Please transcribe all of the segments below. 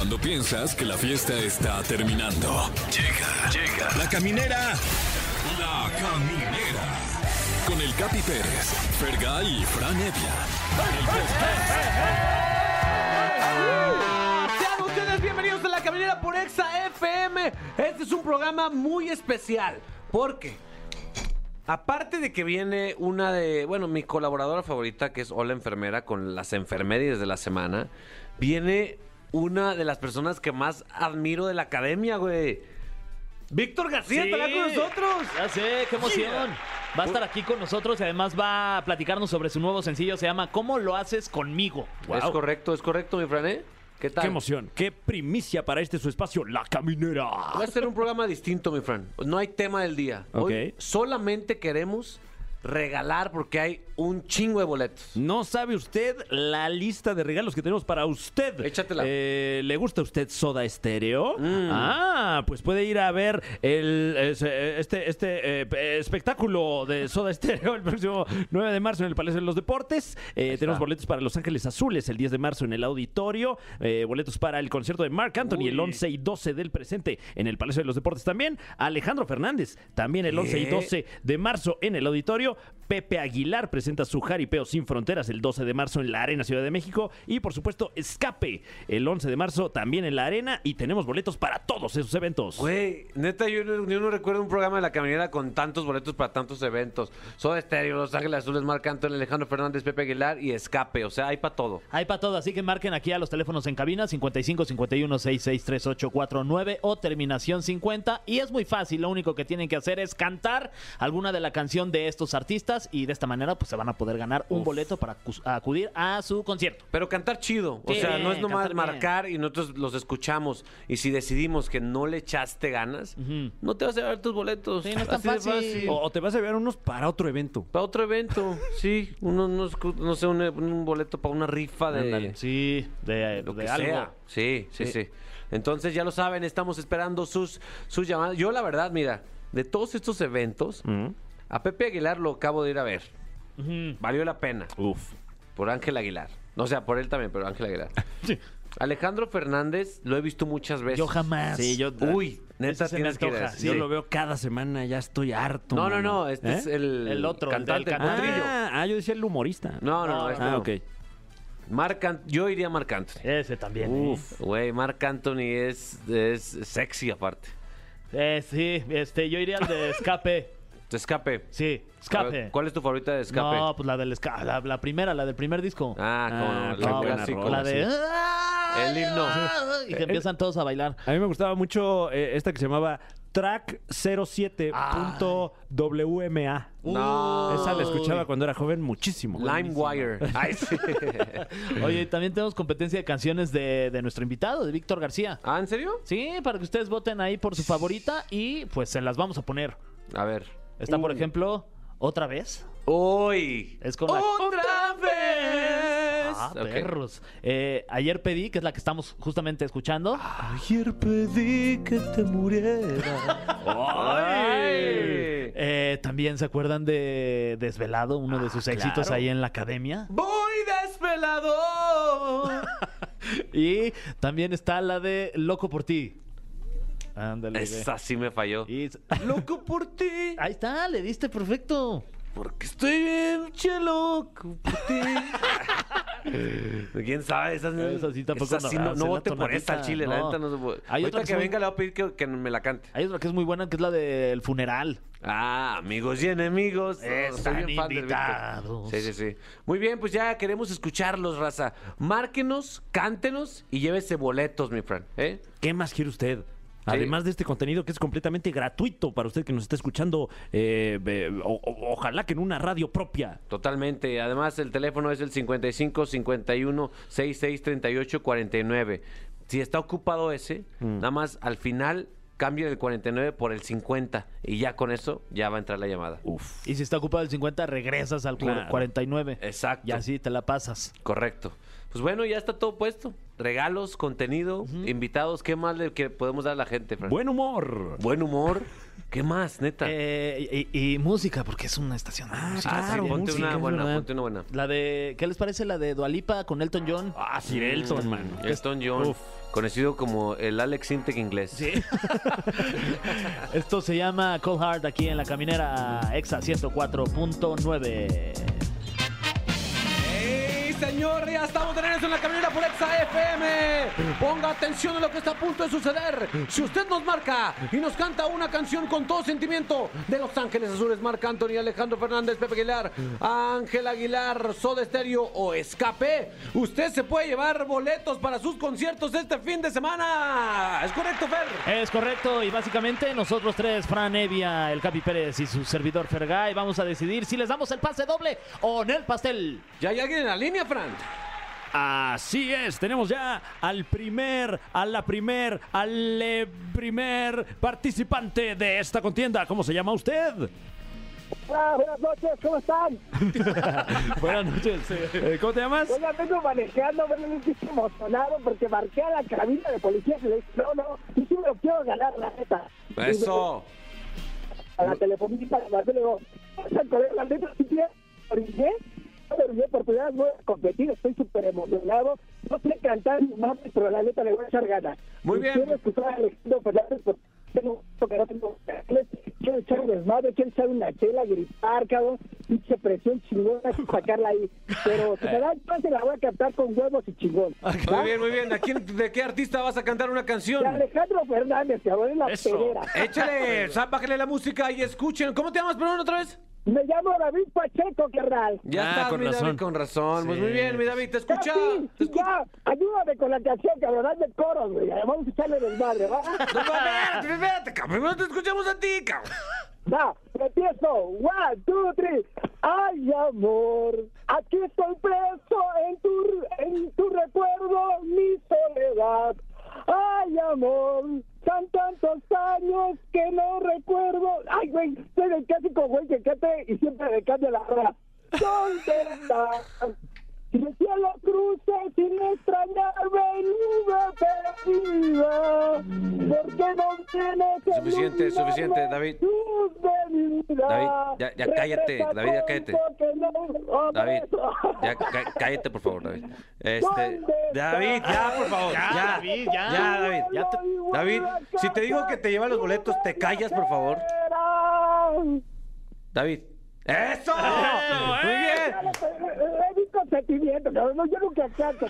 Cuando piensas que la fiesta está terminando. Llega, llega. La caminera. La caminera. Con el Capi Pérez, Fergay y Fran Evia. Sean ustedes bienvenidos a la caminera por Exa FM. Este es un programa muy especial porque aparte de que viene una de, bueno, mi colaboradora favorita que es Hola Enfermera con las enfermerías de la semana, viene una de las personas que más admiro de la academia, güey. Víctor García estará con nosotros. Ya sé, qué emoción. Va a estar aquí con nosotros y además va a platicarnos sobre su nuevo sencillo. Se llama ¿Cómo lo haces conmigo? Es correcto, es correcto, mi Fran, ¿eh? ¿Qué tal? Qué emoción, qué primicia para este su espacio, La Caminera. Va a ser un programa distinto, mi Fran. No hay tema del día. Hoy Ok. solamente queremos regalar porque hay un chingo de boletos. No sabe usted la lista de regalos que tenemos para usted. Échatela. Eh, ¿Le gusta a usted Soda Estéreo? Mm. Ah, pues puede ir a ver el, ese- este, este eh, espectáculo de Soda Estéreo el próximo 9 de marzo en el Palacio de los Deportes. Eh, tenemos boletos para Los Ángeles Azules el 10 de marzo en el auditorio. Eh, boletos para el concierto de Mark Anthony Uy. el 11 y 12 del presente en el Palacio de los Deportes también. Alejandro Fernández también el 11 y ¿Qué? 12 de marzo en el auditorio. Pepe Aguilar presenta su Jaripeo Sin Fronteras el 12 de marzo en la Arena Ciudad de México. Y por supuesto, Escape el 11 de marzo también en la Arena. Y tenemos boletos para todos esos eventos. Güey, neta, yo no, yo no recuerdo un programa de la caminera con tantos boletos para tantos eventos. Soda Estéreo, Los Ángeles Azules, Marc Anthony, Alejandro Fernández, Pepe Aguilar y Escape. O sea, hay para todo. Hay para todo, así que marquen aquí a los teléfonos en cabina 55 51 66 3849 o terminación 50 y es muy fácil, lo único que tienen que hacer es cantar alguna de la canción de estos artistas y de esta manera pues se van a poder ganar un boleto para acudir a su concierto. Pero cantar chido. O Sí, sea, no es nomás bien. marcar y nosotros los escuchamos. Y si decidimos que no le echaste ganas, no te vas a llevar tus boletos. Sí, no es tan fácil. O, o te vas a llevar unos para otro evento. Para otro evento, sí. Uno, unos cu- no sé, un, un boleto para una rifa de Ándale. Sí, de, lo de que algo. sea. Sí, sí, sí, Sí. Entonces ya lo saben, estamos esperando sus, sus llamadas. Yo la verdad, mira, de todos estos eventos. A Pepe Aguilar lo acabo de ir a ver. Valió la pena. Uf. Por Ángel Aguilar. O sea, por él también, pero Ángel Aguilar. Alejandro Fernández lo he visto muchas veces. Yo jamás. Sí, yo, Uy, neta Ese se me tienes que ir ese. yo Sí. lo veo cada semana, ya estoy harto. No, no, mano. no, este ¿Eh? es el, El otro, el cantante, del el potrillo. Ah, ah, yo decía el humorista. No, no, no, No, este Ah, no. ok. Marc Ant- yo iría a Marc Anthony. Ese también. ¿eh? Uf, güey, Marc Anthony es, es sexy aparte. Eh, sí, este, yo iría al de escape. Escape. Sí, escape. ver, ¿Cuál es tu favorita de escape? No, pues la del escape, la, la primera, la del primer disco. Ah, Ah, como buena clásico. la de sí. El himno. y que empiezan todos a bailar. A mí me gustaba mucho eh, esta que se llamaba Track 07.wma. No. Esa la escuchaba cuando era joven muchísimo. LimeWire. Ay, sí. Oye, también tenemos competencia de canciones de, de nuestro invitado, de Víctor García. ah, ¿en serio? Sí, para que ustedes voten ahí por su favorita y pues se las vamos a poner. A ver. Está, por ejemplo, ¿Otra vez? Uy. Es con la- ¡Otra vez! Ah, Ok. perros. Eh, ayer pedí, que es la que estamos justamente escuchando. Ayer pedí que te muriera. Ay. Eh, También se acuerdan de Desvelado, uno de sus éxitos claro. ahí en la academia. Voy desvelado. Y también está la de Loco por ti. Ándale. Esa sí me falló. Y- Loco por ti. Ahí está, le diste perfecto. Porque estoy bien che loco por ti. ¿Quién sabe? Esa, Esa sí tampoco esa sí no, no, la vote por esta al chile, la no. neta no se puede. Hay Ahorita otra que que son- venga le voy a pedir que, que me la cante. Hay otra que es muy buena, que es la del funeral. Ah, amigos y enemigos. Están bien fan del Víctor. invitados. Sí, sí, sí. Muy bien, pues ya queremos escucharlos, raza. Márquenos, cántenos y llévese boletos, mi friend. ¿eh? ¿Qué más quiere usted? Además de este contenido que es completamente gratuito para usted que nos está escuchando, eh, eh, o- o- ojalá que en una radio propia. Totalmente. Además, el teléfono es el 55 51 66 38 49. Si está ocupado ese, nada más al final cambien el 49 por el 50 y ya con eso ya va a entrar la llamada. Uf. Y si está ocupado el 50, regresas al cu- Claro. 49. Exacto. Y así te la pasas. Correcto. Pues bueno, ya está todo puesto. regalos, contenido, invitados. ¿Qué más le que podemos dar a la gente? Buen humor. Buen humor. ¿Qué más, neta? Eh, y, y música, porque es una estación. de música. ah, sí, claro, ponte música, una buena, verdad. ponte una buena. La de, ¿qué les parece la de Dualipa con Elton John? Ah, Sir Elton, man. Elton John, Uf. conocido como el Alex Sintek inglés. Sí. Esto se llama Cold Heart aquí en la caminera Exa 104.9. ¡Ey, señor! Ya estamos regreso en la caminera por Exa FM. Ponga atención a lo que está a punto de suceder. Si usted nos marca y nos canta una canción con todo sentimiento de Los Ángeles Azules, Marc Anthony, Alejandro Fernández, Pepe Aguilar, Ángel Aguilar, Soda Stereo o Escape, usted se puede llevar boletos para sus conciertos este fin de semana. ¿Es correcto, Fer? Es correcto, y básicamente nosotros tres, Fran Evia, el Capi Pérez y su servidor Fergay, vamos a decidir si les damos el pase doble o en el pastel. ¿Ya hay alguien en la línea, Fran? Así es, tenemos ya al primer, a la primer, al eh, primer participante de esta contienda. ¿Cómo se llama usted? Hola, buenas noches, ¿cómo están? Buenas noches. Eh, ¿Cómo te llamas? Oiga, vengo manejando, vengo un poquito emocionado porque marqué a la cabina de policía y le dije, no, no, yo sí me lo quiero ganar, la neta. Eso. Y A la telefonista le digo, "Oiga, colega, la neta, si quiere, orillé, no por primera vez voy a competir, estoy súper emocionado, no sé cantar más, pero la neta le voy a echar ganas. Muy bien. Quiero escuchar a Alejandro Fernández porque tengo que no tengo quiero echar un desmadre, quiero echar una chela, gritar, cabrón, pinche presión chingona, sacarla ahí. Pero si me da chance la voy a cantar con huevos y chingón. Muy bien, muy bien. ¿A quién, ¿De qué artista vas a cantar una canción? De Alejandro Fernández, cabrón, es la Eso. pedera. Échale, bájale la música y escuchen. ¿Cómo te llamas, perdón, otra vez? Me llamo David Pacheco, carnal. Ya Ah, estás, con mi David, razón. con razón. Pues muy bien, mi David, te escucha. Sí, Te escucha. ya, ayúdame con la canción, cabrón, hazme coros, güey. Vamos a echarle desmadre, ¿va? No, espérate, espérate, cabrón. Primero te escuchamos a ti, cabrón. Va, empiezo. One, two, three. Ay, amor, aquí estoy preso en tu, en tu recuerdo, mi soledad. Ay, amor, son tantos años que no recuerdo. Ay, güey, soy el clásico güey que cante y siempre me cambia la hora. ¿Dónde estás? Si el cielo cruza sin extrañarme, nube perdida. ¿Por qué no tienes el Suficiente, suficiente, David. David, ya- ya cállate, David, ya cállate. David, ya cá- cállate, por favor, David. Este, David, ya, por favor. Ya, Ya, David, ya. Ya, David. Ya te- David, si te digo que te lleva los boletos, ¿te callas, por favor? David. ¡Eso! Muy bien. Es mi consentimiento, cabrón. No, yo nunca canto,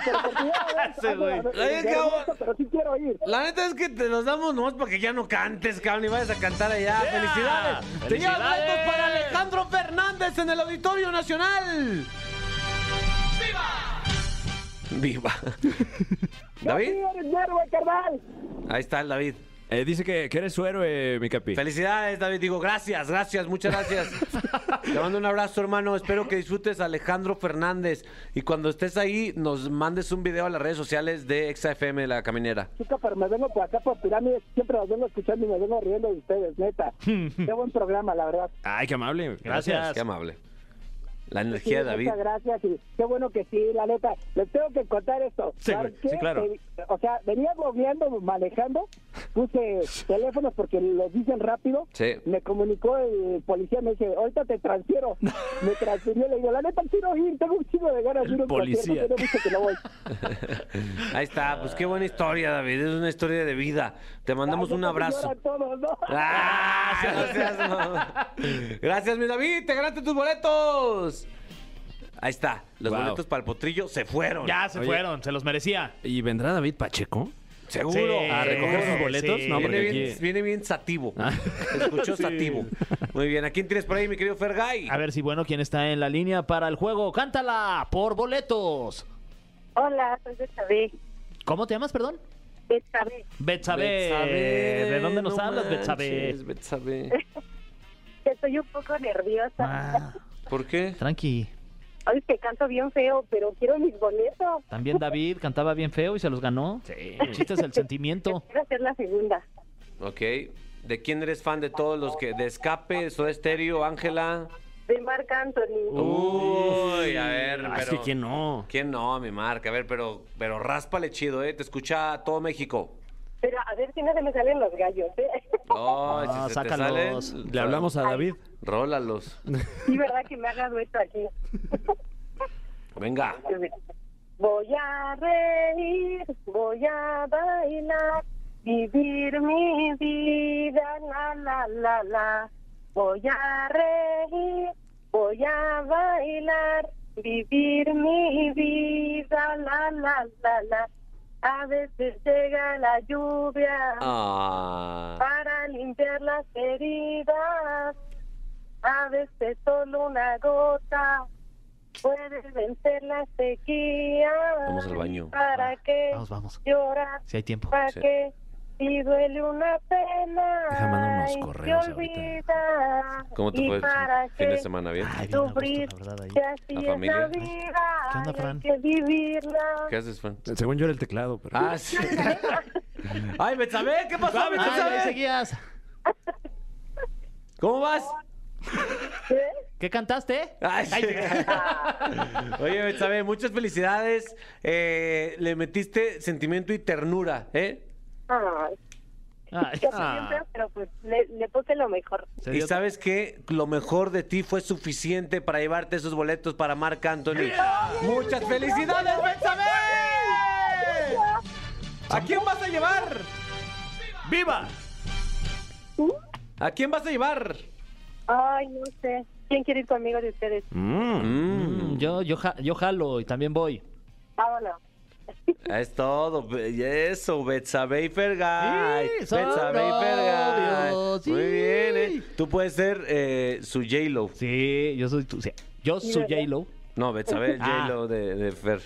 pero sí quiero ir. La neta es que te los damos nomás para que ya no cantes, cabrón, y vayas a cantar allá. ¡Felicidades! Te llevas ¡Felicidades! boletos para Alejandro Fernández en el Auditorio Nacional. ¡Viva! ¡Viva! ¿David? Ahí está el David. Eh, dice que, que eres su héroe, mi capi. Felicidades, David. Digo, gracias, gracias, muchas gracias. Te mando un abrazo, hermano. Espero que disfrutes a Alejandro Fernández. Y cuando estés ahí, nos mandes un video a las redes sociales de XFM La Caminera. Chica, pero me vengo por acá por pirámides. Siempre los vengo escuchando y me vengo riendo de ustedes, neta. Qué buen programa, la verdad. Ay, qué amable. Gracias. Qué amable. La energía de David. Muchas gracias y qué bueno que sí, la neta. Les tengo que contar esto. Sí, claro. Eh, o sea, venía googleando, manejando, puse teléfonos porque los dicen rápido. Sí. Me comunicó el policía, me dice, ahorita te transfiero. me transfirió, le digo, la neta quiero ir, tengo un chingo de ganas de ir a un policía. concierto, tiene mucho que no voy. Ahí está, pues qué buena historia, David. Es una historia de vida. Te mandamos Ay, un abrazo. lloran todos, ¿no? ¡Ah! seas mamá. Gracias, mi David. Te ganaste tus boletos. Ahí está. Los Wow. boletos para el potrillo se fueron. Ya se Oye. fueron, se los merecía. ¿Y vendrá David Pacheco? Seguro. Sí, ¿A recoger sus boletos? sí. No, Viene bien, aquí- viene bien sativo. Ah. Escuchó Sí. sativo. Muy bien. ¿A quién tienes por ahí, mi querido Fergay? A ver si, bueno, quién está en la línea para el juego. Cántala por boletos. Hola, soy Betsabe. ¿Cómo te llamas, perdón? Betsabe. Betsabe. Betsabe, ¿De dónde nos no hablas, Betsabe? manches, Betsabe. Estoy un poco nerviosa. Ah, ¿Por qué? tranqui. Ay, que canto bien feo, pero quiero mis boletos. También David cantaba bien feo y se los ganó. Sí. El chiste es el sentimiento. Quiero hacer la segunda. Ok. ¿De quién eres fan de todos los que... De Escape, Soda Stereo, Ángela? de Marc Anthony. Uy, a ver, Ah, pero... que quién no. ¿Quién no, mi marca? A ver, pero, pero ráspale chido, ¿eh? Te escucha todo México. Pero a ver si no se me salen los gallos, ¿eh? Ah, si se te sácalos. salen, Le hablamos a David. Rólalos. Sí, ¿verdad que me haga dueto aquí? Venga. Voy a reír, voy a bailar, vivir mi vida, la, la, la, la. Voy a reír, voy a bailar, vivir mi vida, la, la, la, la. A veces llega la lluvia Ah. para limpiar las heridas. A veces solo una gota puede vencer la sequía. Vamos al baño. ¿Para qué Vamos, vamos. llorar? Si hay tiempo. ¿Para Sí. qué? Si duele una pena. Deja mandar unos correos ahorita. ¿Cómo te ¿Y fue fin de semana? ¿Bien? Ay, bien gusto, la verdad, ahí. Si así ¿La es familia? la vida. ¿Qué onda, Fran? Que vivirla. ¿Qué haces, Fran? Según yo era el teclado, pero. Ah, sí. Ay, Betsabe, ¿qué pasó, seguías. ¿Cómo vas? ¿Qué? ¿Qué cantaste? Ay, sí. Oye, Betsabe, muchas felicidades. Eh, le metiste sentimiento y ternura, ¿eh? Ay, Ay, ah. siempre, pero pues le, le puse lo mejor. Y sabes que lo mejor de ti fue suficiente para llevarte esos boletos para Marc Anthony. ¡Muchas felicidades, Betsabe! ¿A quién vas a llevar? ¡Viva! ¿A quién vas a llevar? Ay, no sé. ¿Quién quiere ir conmigo de ustedes? Mm, Mm, yo, yo, ja- yo jalo y también voy. Vámonos. Es todo, eso, Betsabe y Fergay. Sí, son Betsabe y Fergay. novios, sí. Muy bien, ¿eh? Tú puedes ser eh, su J-Lo. Sí, yo soy tu. sí, Yo soy. J-Lo. No, Betsabe, el Ah. J-Lo de, de Fer.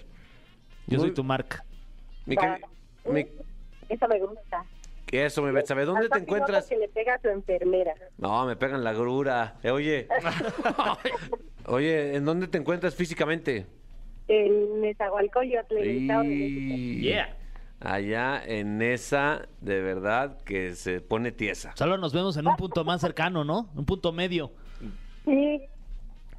Yo Muy- soy tu marca. Mi queri- mi- Eso me gusta. Eso, mi Betsabe, ¿dónde Al te encuentras? porque le pega a tu enfermera. No, me pegan la grura. Eh, oye. Oye, ¿en dónde te encuentras físicamente? En Nezahualcóyotl, en el estado de México. Y... Yeah. Allá en esa, de verdad, que se pone tiesa. Solo nos vemos en un punto más cercano, ¿no? Un punto medio. Sí,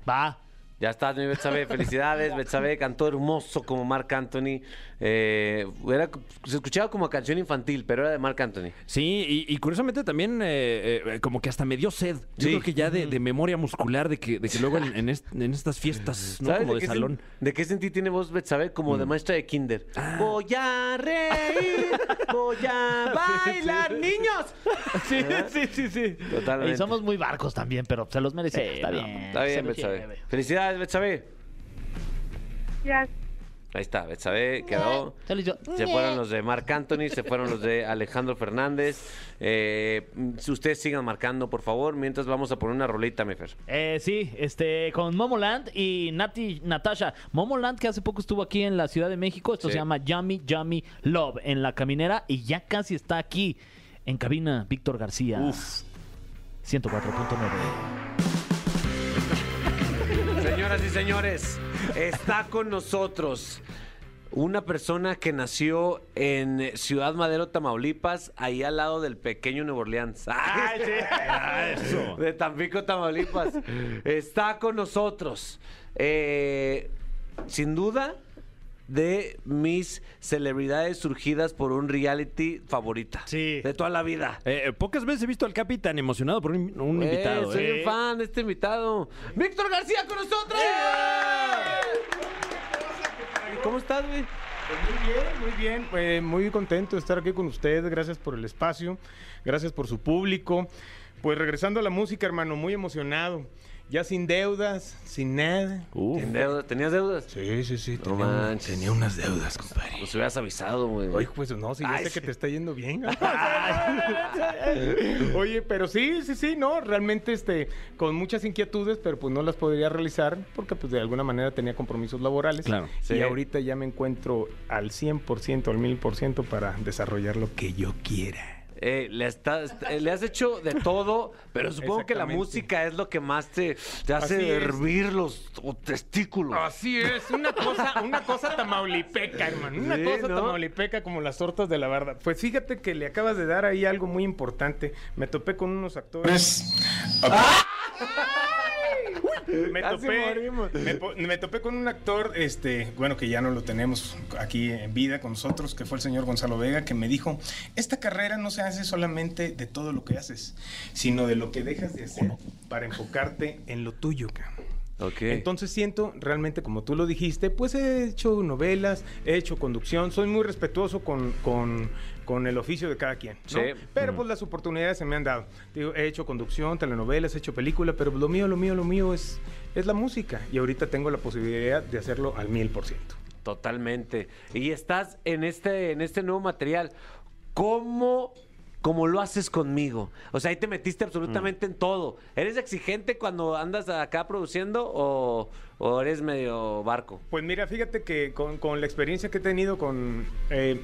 Va. Ya estás, mi Betsabe. Felicidades, Betsabe. Cantó hermoso como Marc Anthony. Eh, era- se escuchaba como canción infantil, pero era de Marc Anthony. Sí, y, y curiosamente también eh, eh, como que hasta me dio sed. Yo Sí. creo que ya de, de memoria muscular de que, de que luego en, en est- en estas fiestas, ¿no? Como de sen- salón. ¿De qué sentí tiene voz Betsabe? Como de maestra de kinder. Ah. Voy a reír, voy a bailar, niños. Sí, sí, sí, sí. Totalmente. Y somos muy barcos también, pero se los merecemos. está no, bien. Está bien, Betsabe. lleve. Felicidades, Betsabe. ya. Ahí está, Betsabe quedó. Se fueron los de Marc Anthony, se fueron los de Alejandro Fernández. Eh, si ustedes sigan marcando, por favor, mientras vamos a poner una rolita, mi Fer. Eh, sí, este, con Momoland y Nati Natasha. Momoland que hace poco estuvo aquí en la Ciudad de México. Esto Sí. se llama Yummy Yummy Love en la caminera y ya casi está aquí en cabina Víctor García. 104.9. Señoras y señores, está con nosotros una persona que nació en Ciudad Madero, Tamaulipas, ahí al lado del pequeño Nuevo Orleans. ¡Ay, De Tampico, Tamaulipas. Está con nosotros. Eh, sin duda, de mis celebridades surgidas por un reality favorita. Sí. De toda la vida. Eh, pocas veces he visto al Capi tan emocionado por un, un Eh, invitado. soy eh. un fan de este invitado. Víctor García con nosotros. ¿Cómo estás, güey? Pues muy bien, muy bien. Eh, muy contento de estar aquí con ustedes. Gracias por el espacio. Gracias por su público. Pues regresando a la música, hermano, muy emocionado. Ya sin deudas, sin nada. ¿Tien deuda- ¿Tenías deudas? Sí, sí, sí. No Tenía, manches. tenía unas deudas, compadre. Pues hubieras avisado, güey. Oye, pues no, si ya Ay, sé sí. que te está yendo bien. Oye, pero sí, sí, sí, no, realmente este, con muchas inquietudes, pero pues no las podría realizar porque pues de alguna manera tenía compromisos laborales. Claro. Y Sí. ahorita ya me encuentro al 100%, al 1000% para desarrollar lo que yo quiera. Eh, le, estás- eh, le has hecho de todo, pero supongo que la música es lo que más te, te hace Así es. hervir los testículos. Así es, una cosa, una cosa tamaulipeca, hermano. Una Sí, cosa ¿no? tamaulipeca como las tortas de la barda. Pues fíjate que le acabas de dar ahí algo muy importante. Me topé con unos actores. me topé con un actor, este, bueno, que ya no lo tenemos aquí en vida con nosotros, que fue el señor Gonzalo Vega, que me dijo, esta carrera no se hace solamente de todo lo que haces, sino de lo que dejas de hacer para enfocarte en lo tuyo, cabrón. Ok. Entonces siento realmente, como tú lo dijiste, pues he hecho novelas, he hecho conducción, soy muy respetuoso con, con- con el oficio de cada quien, ¿no? Sí. Pero pues las oportunidades se me han dado. Digo, he hecho conducción, telenovelas, he hecho película, pero lo mío, lo mío, lo mío es, es la música. Y ahorita tengo la posibilidad de hacerlo al mil por ciento. Totalmente. Y estás en este, en este nuevo material. ¿Cómo, cómo lo haces conmigo? O sea, ahí te metiste absolutamente en todo. ¿Eres exigente cuando andas acá produciendo o, o eres medio barco? Pues mira, fíjate que con, con la experiencia que he tenido con... eh,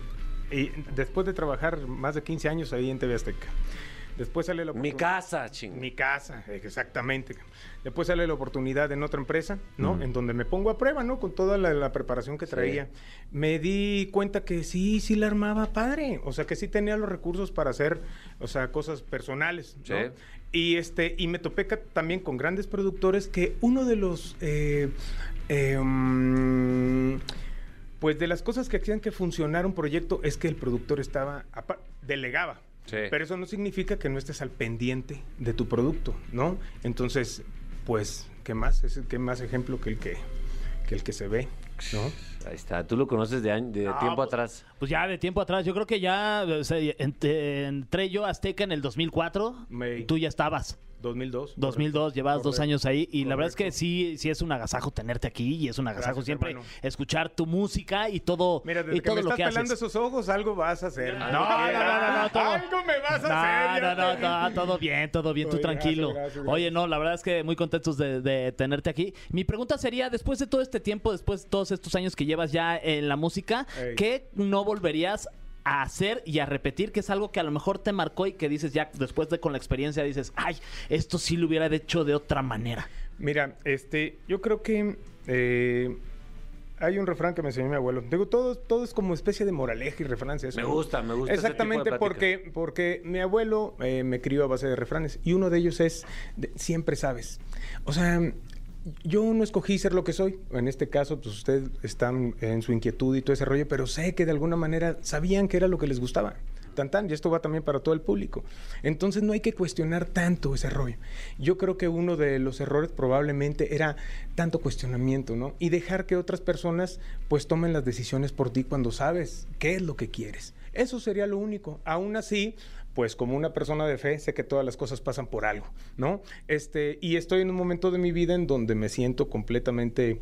y después de trabajar más de 15 años ahí en TV Azteca, después sale la Mi oportun- casa, ching. Mi casa, exactamente. Después sale la oportunidad en otra empresa, ¿no? En donde me pongo a prueba, ¿no? Con toda la, la preparación que Sí. traía. Me di cuenta que sí, sí la armaba padre. O sea, que sí tenía los recursos para hacer, o sea, cosas personales, ¿no? Sí. Y, este, y me topé también con grandes productores que uno de los... eh, eh, mm, pues de las cosas que hacían que funcionara un proyecto es que el productor estaba, delegaba. Sí. Pero eso no significa que no estés al pendiente de tu producto, ¿no? Entonces, pues, ¿qué más? Es qué más ejemplo que el que, que el que se ve, ¿no? Ahí está. Tú lo conoces de, año- de No, tiempo pues- atrás. Pues ya de tiempo atrás, yo creo que ya o sea, entré yo a Azteca en el 2004. May. Tú ya estabas. 2002. 2002, llevabas dos Correcto. años ahí y la verdad es que sí, sí es un agasajo tenerte aquí y es un agasajo Gracias, siempre hermano. escuchar tu música y todo, Mira, desde y que todo me lo estás pelando esos ojos, algo vas a hacer. No, no, no, no, no, todo. Algo me vas a No, hacer. no, no, te- no, todo bien, todo bien, tú Oye, tranquilo. gracias, gracias. Oye, no, la verdad es que muy contentos de, de tenerte aquí. Mi pregunta sería, después de todo este tiempo, después de todos estos años que llevas ya en la música, Ey. ¿qué no volverías a hacer y a repetir? Que es algo que a lo mejor te marcó y que dices ya después de con la experiencia dices, ay, esto sí lo hubiera hecho de otra manera. Mira, este, yo creo que eh, hay un refrán que me enseñó mi abuelo. Digo, todo, todo es como especie de moraleja y refranes. eso, Me gusta, me gusta ese Exactamente, tipo de porque, porque mi abuelo eh, me crió a base de refranes y uno de ellos es de- siempre sabes. O sea, yo no escogí ser lo que soy. En este caso, pues usted están en su inquietud y todo ese rollo, pero sé que de alguna manera sabían que era lo que les gustaba. Tan tan, y esto va también para todo el público. Entonces no hay que cuestionar tanto ese rollo. Yo creo que uno de los errores probablemente era tanto cuestionamiento, ¿no? Y dejar que otras personas pues tomen las decisiones por ti cuando sabes qué es lo que quieres. Eso sería lo único. Aún así, pues como una persona de fe, sé que todas las cosas pasan por algo, ¿no? Este, y estoy en un momento de mi vida en donde me siento completamente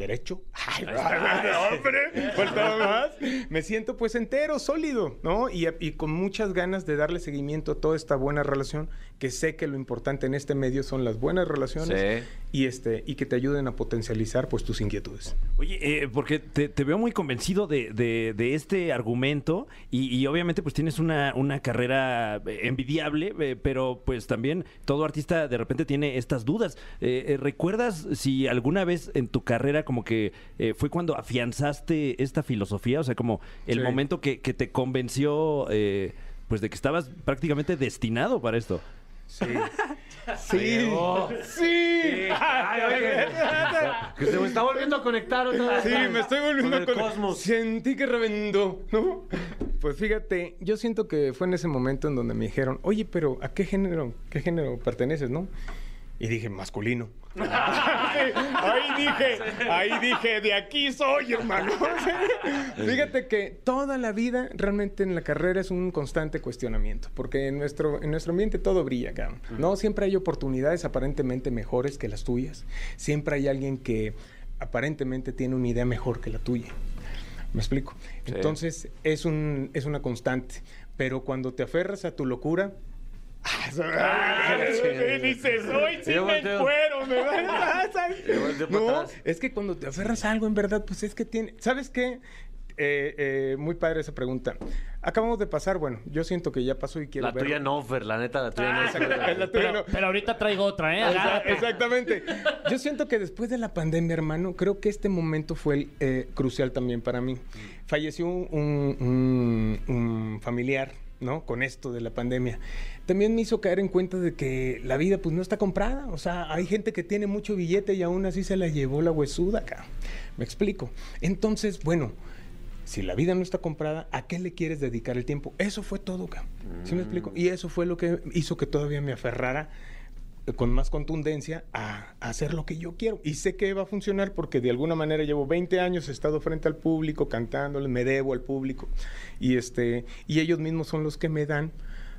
derecho. Ay, hombre, faltaba más. Me siento pues entero, sólido, ¿no? Y, y con muchas ganas de darle seguimiento a toda esta buena relación, que sé que lo importante en este medio son las buenas relaciones Sí. y este y que te ayuden a potencializar pues tus inquietudes. Oye, eh, porque te, te veo muy convencido de, de- de este argumento y, y obviamente pues tienes una, una carrera eh, envidiable, eh, pero pues también todo artista de repente tiene estas dudas. Eh, eh, ¿Recuerdas si alguna vez en tu carrera como que eh, fue cuando afianzaste esta filosofía? O sea, como el Sí. momento que, que te convenció eh, pues de que estabas prácticamente destinado para esto. Sí. Sí. Sí. Ay, oye, que se me está volviendo a conectar otra vez. Sí, me estoy volviendo con el con cosmos. Sentí que reventó, ¿no? Pues fíjate, yo siento que fue en ese momento en donde me dijeron, oye, pero ¿a qué género, qué género perteneces, no? Y dije, masculino. Sí, ahí dije, ahí dije, de aquí soy, hermano. Fíjate que toda la vida realmente en la carrera es un constante cuestionamiento, porque en nuestro, en nuestro ambiente todo brilla, cabrón. No siempre hay oportunidades aparentemente mejores que las tuyas. Siempre hay alguien que aparentemente tiene una idea mejor que la tuya. ¿Me explico? Sí. Entonces es, un, es una constante, pero cuando te aferras a tu locura, sí. dices, hoy sí Yo me encuero, me No, es que cuando te aferras a algo en verdad, pues es que tiene, ¿sabes qué? Eh, eh, muy padre esa pregunta. Acabamos de pasar, bueno, yo siento que ya pasó y quiero La ver. tuya no, Fer, la neta, la tuya no. es- la tuya Pero, no. pero ahorita traigo otra, ¿eh? Exa- Agárrate. Exactamente. Yo siento que después de la pandemia, hermano, creo que este momento fue el, eh, crucial también para mí. Falleció un, un- un familiar ¿no? Con esto de la pandemia. También me hizo caer en cuenta de que la vida pues no está comprada. O sea, hay gente que tiene mucho billete y aún así se la llevó la huesuda acá. Me explico. Entonces, bueno, si la vida no está comprada, ¿a qué le quieres dedicar el tiempo? Eso fue todo, acá. ¿Sí me explico? Y eso fue lo que hizo que todavía me aferrara con más contundencia a, a hacer lo que yo quiero. Y sé que va a funcionar porque de alguna manera llevo 20 años, he estado frente al público, cantándoles, me debo al público. Y, este, y ellos mismos son los que me dan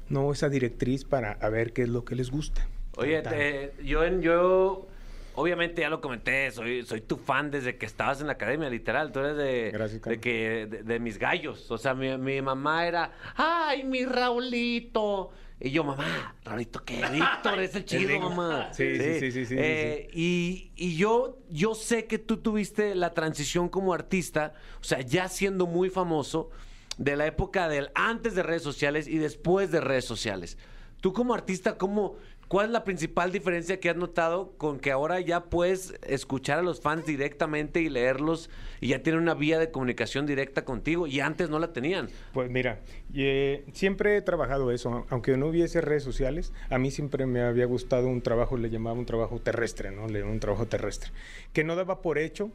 no esa directriz para a ver qué es lo que les gusta. Oye, te- yo, en- yo obviamente ya lo comenté, soy, soy tu fan desde que estabas en la academia, literal. Tú eres de, Gracias, de, que, de, de mis gallos. O sea, mi, mi mamá era, ¡ay, mi Raulito! Y yo, mamá, Raulito, ¿qué? Víctor, es el chido, mamá. Sí, sí, sí, sí, sí, sí, Eh, Y, y yo, yo sé que tú tuviste la transición como artista, o sea, ya siendo muy famoso, de la época del antes de redes sociales y después de redes sociales. Tú como artista, ¿cómo, ¿cuál es la principal diferencia que has notado con que ahora ya puedes escuchar a los fans directamente y leerlos y ya tienen una vía de comunicación directa contigo y antes no la tenían? Pues mira, eh, siempre he trabajado eso, aunque no hubiese redes sociales, a mí siempre me había gustado un trabajo, le llamaba un trabajo terrestre, ¿no? Un trabajo terrestre, que no daba por hecho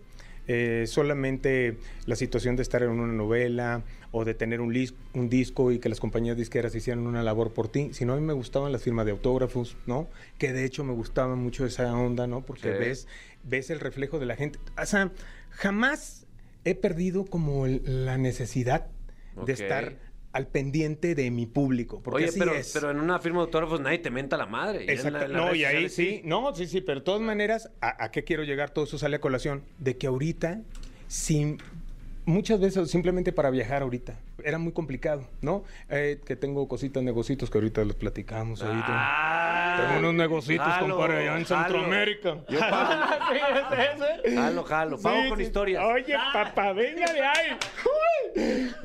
eh, solamente la situación de estar en una novela o de tener un, un disco y que las compañías disqueras hicieran una labor por ti, sino a mí me gustaban las firmas de autógrafos, ¿no? Que de hecho me gustaba mucho esa onda, ¿no? Porque Sí. ves, ves el reflejo de la gente. O sea, jamás he perdido como el- la necesidad de estar al pendiente de mi público. Porque Oye, así pero, es. pero en una firma de autógrafos nadie te menta la madre. Y en Exacto. la- en las no, y ahí sí. No, sí, sí, pero de todas maneras, ¿a, a qué quiero llegar? Todo eso sale a colación. De que ahorita, sin, muchas veces simplemente para viajar ahorita, era muy complicado, ¿no? Eh, que tengo cositas, negocitos que ahorita los platicamos. ahí. Ah, tengo unos negocitos, jalo, compadre, allá en jalo. Centroamérica. Yo pago. Jalo, jalo. Pago Sí, con sí. historias. Oye, papá, venga de ahí.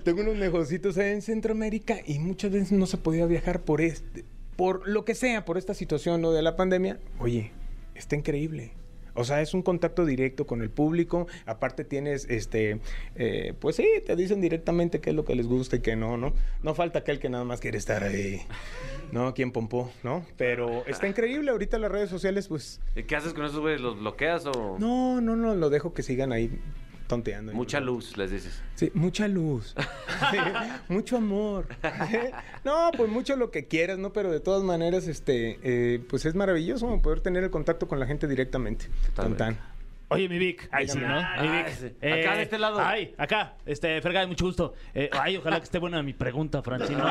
Tengo unos negocitos ahí en Centroamérica y muchas veces no se podía viajar por este, por lo que sea, por esta situación ¿no? de la pandemia. Oye, está increíble. O sea, es un contacto directo con el público. Aparte tienes, este, eh, pues sí, te dicen directamente qué es lo que les gusta y qué no, ¿no? No falta aquel que nada más quiere estar ahí, ¿no? Quien pompó, ¿no? Pero está increíble. Ahorita las redes sociales, pues, ¿Y qué haces con esos güeyes? ¿Los bloqueas o...? no, no, no, lo dejo que sigan ahí tonteando. Mucha luz, les dices. Sí, mucha luz. Sí, mucho amor. No, pues mucho lo que quieras, ¿no? Pero de todas maneras, este, eh, pues es maravilloso poder tener el contacto con la gente directamente. Tan, Totalmente. tan. Oye, mi Vic. Ay, sí, ¿no? Mi Vic. Ay, sí. Acá de este lado. Ay, acá. Este, Fergay, mucho gusto. Eh, ay, ojalá que esté buena mi pregunta, Fran. Si no,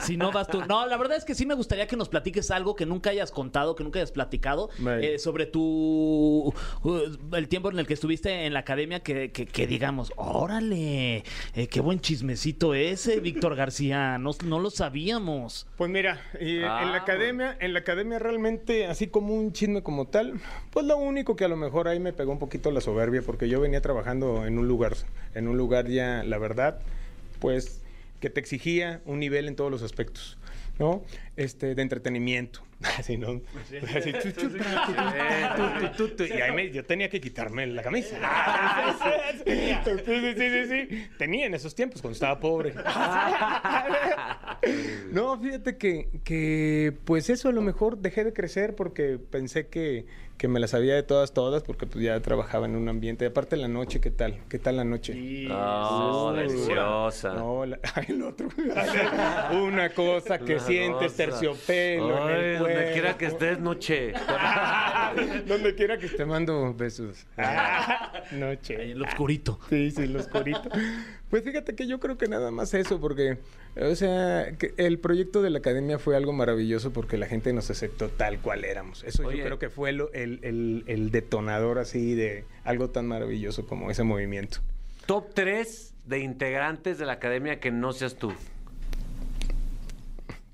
si no vas tú. No, la verdad es que sí me gustaría que nos platiques algo que nunca hayas contado, que nunca hayas platicado eh, sobre tu. uh, el tiempo en el que estuviste en la academia, que, que, que digamos, órale, eh, qué buen chismecito ese, Víctor García. No, no lo sabíamos. Pues mira, Ah, en la academia, en la academia realmente, así como un chisme como tal, pues lo único que a lo mejor ahí me pegó un poquito la soberbia, porque yo venía trabajando en un lugar, en un lugar ya, la verdad, pues que te exigía un nivel en todos los aspectos, ¿no? Este, de entretenimiento. Así, ¿no? Así, Y ahí me- yo tenía que quitarme la camisa. Sí, sí, sí. Tenía en esos tiempos, cuando estaba pobre. No, fíjate que, que, pues eso a lo mejor dejé de crecer porque pensé que, que me las sabía de todas, todas, porque pues ya trabajaba en un ambiente. Y aparte la noche, ¿qué tal? ¿Qué tal la noche? Deliciosa. No, la- el otro. Una cosa que La sientes rosa. terciopelo en Ay, el donde quiera que estés, noche. Donde quiera que esté mando besos. Noche. Ahí, el oscurito. Sí, sí, los coritos. Pues fíjate que yo creo que nada más eso, porque, o sea, que el proyecto de la academia fue algo maravilloso porque la gente nos aceptó tal cual éramos. Eso Oye. yo creo que fue lo- el, el- el detonador así de algo tan maravilloso como ese movimiento. Top 3 de integrantes de la academia que no seas tú.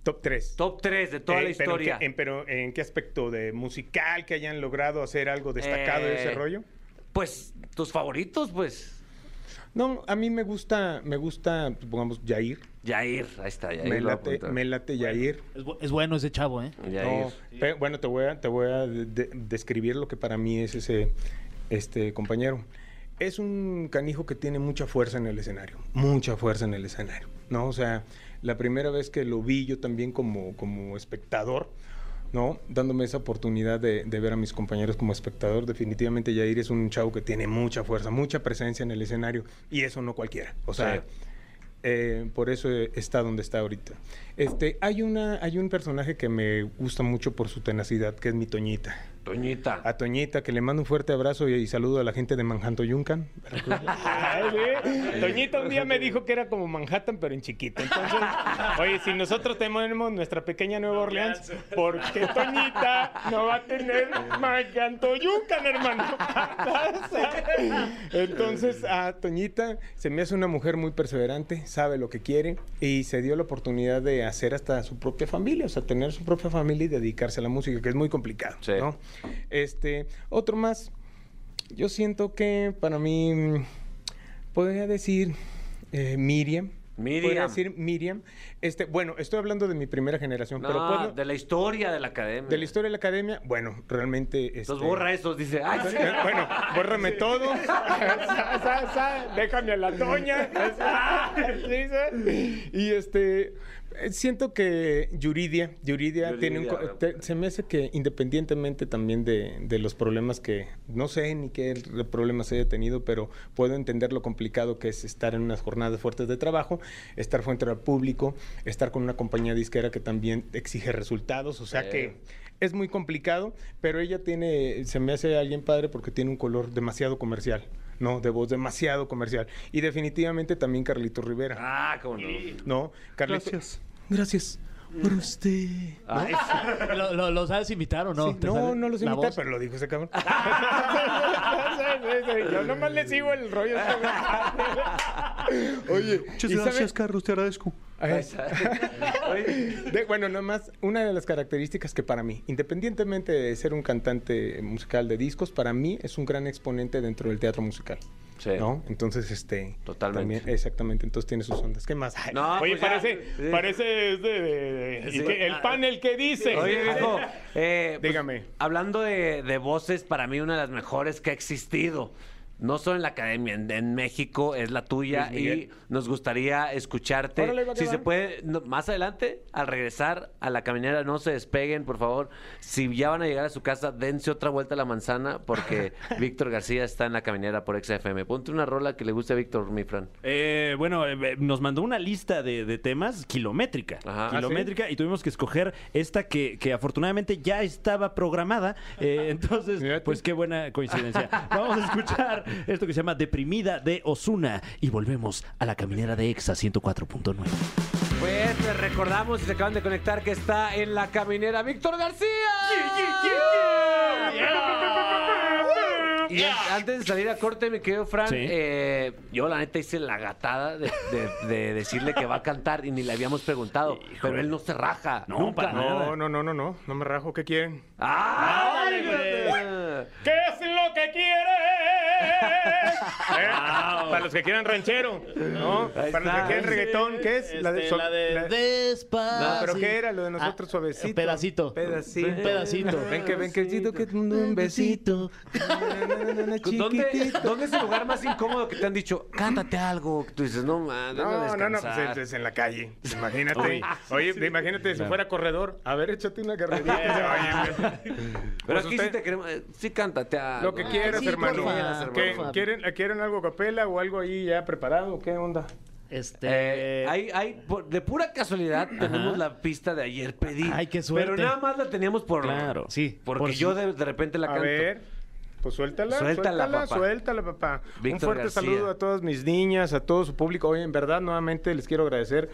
Top 3. Top 3 de toda la historia. Pero en, qué, en- pero ¿en qué aspecto? ¿De musical que hayan logrado hacer algo destacado de ese Eh, rollo? Pues, tus favoritos, pues. No, a mí me gusta, me gusta, pongamos, Yair. Yair, ahí está, Yair. Me late, me late Yair. Es, bu- es bueno ese chavo, ¿eh? Yair. No, bueno, te voy a, te voy a de- de- describir lo que para mí es ese este compañero. Es un canijo que tiene mucha fuerza en el escenario, mucha fuerza en el escenario. ¿no? O sea, la primera vez que lo vi yo también como, como espectador, ¿no? Dándome esa oportunidad de, de ver a mis compañeros como espectador. Definitivamente Yair es un chavo que tiene mucha fuerza, mucha presencia en el escenario y eso no cualquiera. O sea, Sí. eh, por eso está donde está ahorita. Este, hay, una, hay un personaje que me gusta mucho por su tenacidad, que es mi Toñita. Toñita. A Toñita, que le mando un fuerte abrazo y, y saludo a la gente de Manhattan, Yuncan. Toñita un día me dijo que era como Manhattan, pero en chiquito. Entonces, oye, si nosotros tenemos nuestra pequeña Nueva Orleans, ¿por qué Toñita no va a tener Manhattan, Yuncan, hermano? Entonces, a Toñita se me hace una mujer muy perseverante, sabe lo que quiere y se dio la oportunidad de hacer hasta su propia familia, o sea, tener su propia familia y dedicarse a la música, que es muy complicado, Sí. ¿no? Este, otro más, yo siento que para mí podría decir eh, Miriam. Miriam. Podría decir Miriam. Este, bueno, estoy hablando de mi primera generación, No, pero puedo- de la historia de la academia. de la historia de la academia, bueno, realmente. Este, Entonces borra esos, dice. Ay, sí. bueno, bórrame todo. Sa, sa, sa, déjame a la doña. Sí. Y este. Eh, Siento que Yuridia, Yuridia, tiene un, te- se me hace que independientemente también de, de los problemas que no sé ni qué problemas haya tenido, pero puedo entender lo complicado que es estar en unas jornadas fuertes de trabajo, estar frente al público, estar con una compañía disquera que también exige resultados, o sea Sí. que es muy complicado, pero ella tiene, se me hace alguien padre porque tiene un color demasiado comercial, ¿no? De voz demasiado comercial. Y definitivamente también Carlito Rivera, Ah, cómo no. ¿no? Carlito, Gracias. Gracias por usted. Ay, ¿Lo, lo- lo sabes imitar o no? Sí, ¿Te no, no los imita, pero lo dijo ese cabrón. Yo nomás le sigo el rollo. Oye, Muchas ¿y gracias, sabe- Carlos, te agradezco. De- bueno, nada más, una de las características que para mí, independientemente de ser un cantante musical de discos, para mí es un gran exponente dentro del teatro musical. Sí. ¿No? Entonces, este. Totalmente. también- exactamente, entonces tiene sus ondas. ¿Qué más? Ay, No, Oye, pues ya. parece, Sí. parece es de, de- de- Sí. que el panel que dice. Oye, viejo, eh, pues, Dígame. hablando de, de voces, para mí una de las mejores que ha existido. No solo en la academia, en, en México es la tuya y nos gustaría escucharte. Órale, si se puede, no, más adelante, al regresar a la caminera, no se despeguen, por favor. Si ya van a llegar a su casa, dense otra vuelta a la manzana porque Víctor García está en la caminera por XFM. Ponte una rola que le guste a Víctor, mi Fran. Eh, bueno, eh, eh, nos mandó una lista de, de temas kilométrica. Ajá. Kilométrica y tuvimos que escoger esta que, que afortunadamente ya estaba programada. Eh, entonces, pues qué buena coincidencia. Vamos a escuchar esto que se llama Deprimida de Osuna y volvemos a la caminera de Exa 104.9. Pues les recordamos, si se acaban de conectar, que está en la caminera Víctor García. Y an- antes de salir a corte, mi querido Fran, Sí. eh, yo la neta hice la gatada de, de- de decirle que va a cantar y ni le habíamos preguntado. Pero él no se raja. No, nunca. para nada. No, no, no, no, no. No me rajo. ¿Qué quieren? ¡Ay, ¿Qué es lo que quiere? Para los que quieran ranchero, ¿no? Ahí Para los está. que quieran reggaetón, ¿qué es? Este, la de la- Despacito. No, pero ¿qué era? Lo de nosotros suavecito. Pedacito. Pedacito. Un pedacito. Ven que ven que que un besito. ¿Dónde, Chiquitito. ¿Dónde es el lugar más incómodo que te han dicho, cántate algo? Que tú dices, no, man, No, no, no, pues descansar"? es, es en la calle. Imagínate. Oye, imagínate si fuera corredor. A ver, échate una carrerita. Oye, Pero Pues aquí usted- sí te queremos. eh, Sí, cántate algo. Lo que quieras, sí, hermano. porfa, ¿Qué- porfa. ¿Quieren, ¿Quieren algo a capela o algo ahí ya preparado? ¿Qué onda? Este. Eh, hay, hay, por- de pura casualidad tenemos la pista de ayer pedí. Ay, qué suerte. Pero nada más la teníamos por. Claro. Sí, Porque por yo de, de repente la A canto. ver, pues suéltala, Suéltala, suéltala, papá. suéltala, papá. Un fuerte García. saludo a todas mis niñas, a todo su público. Oye, en verdad, nuevamente les quiero agradecer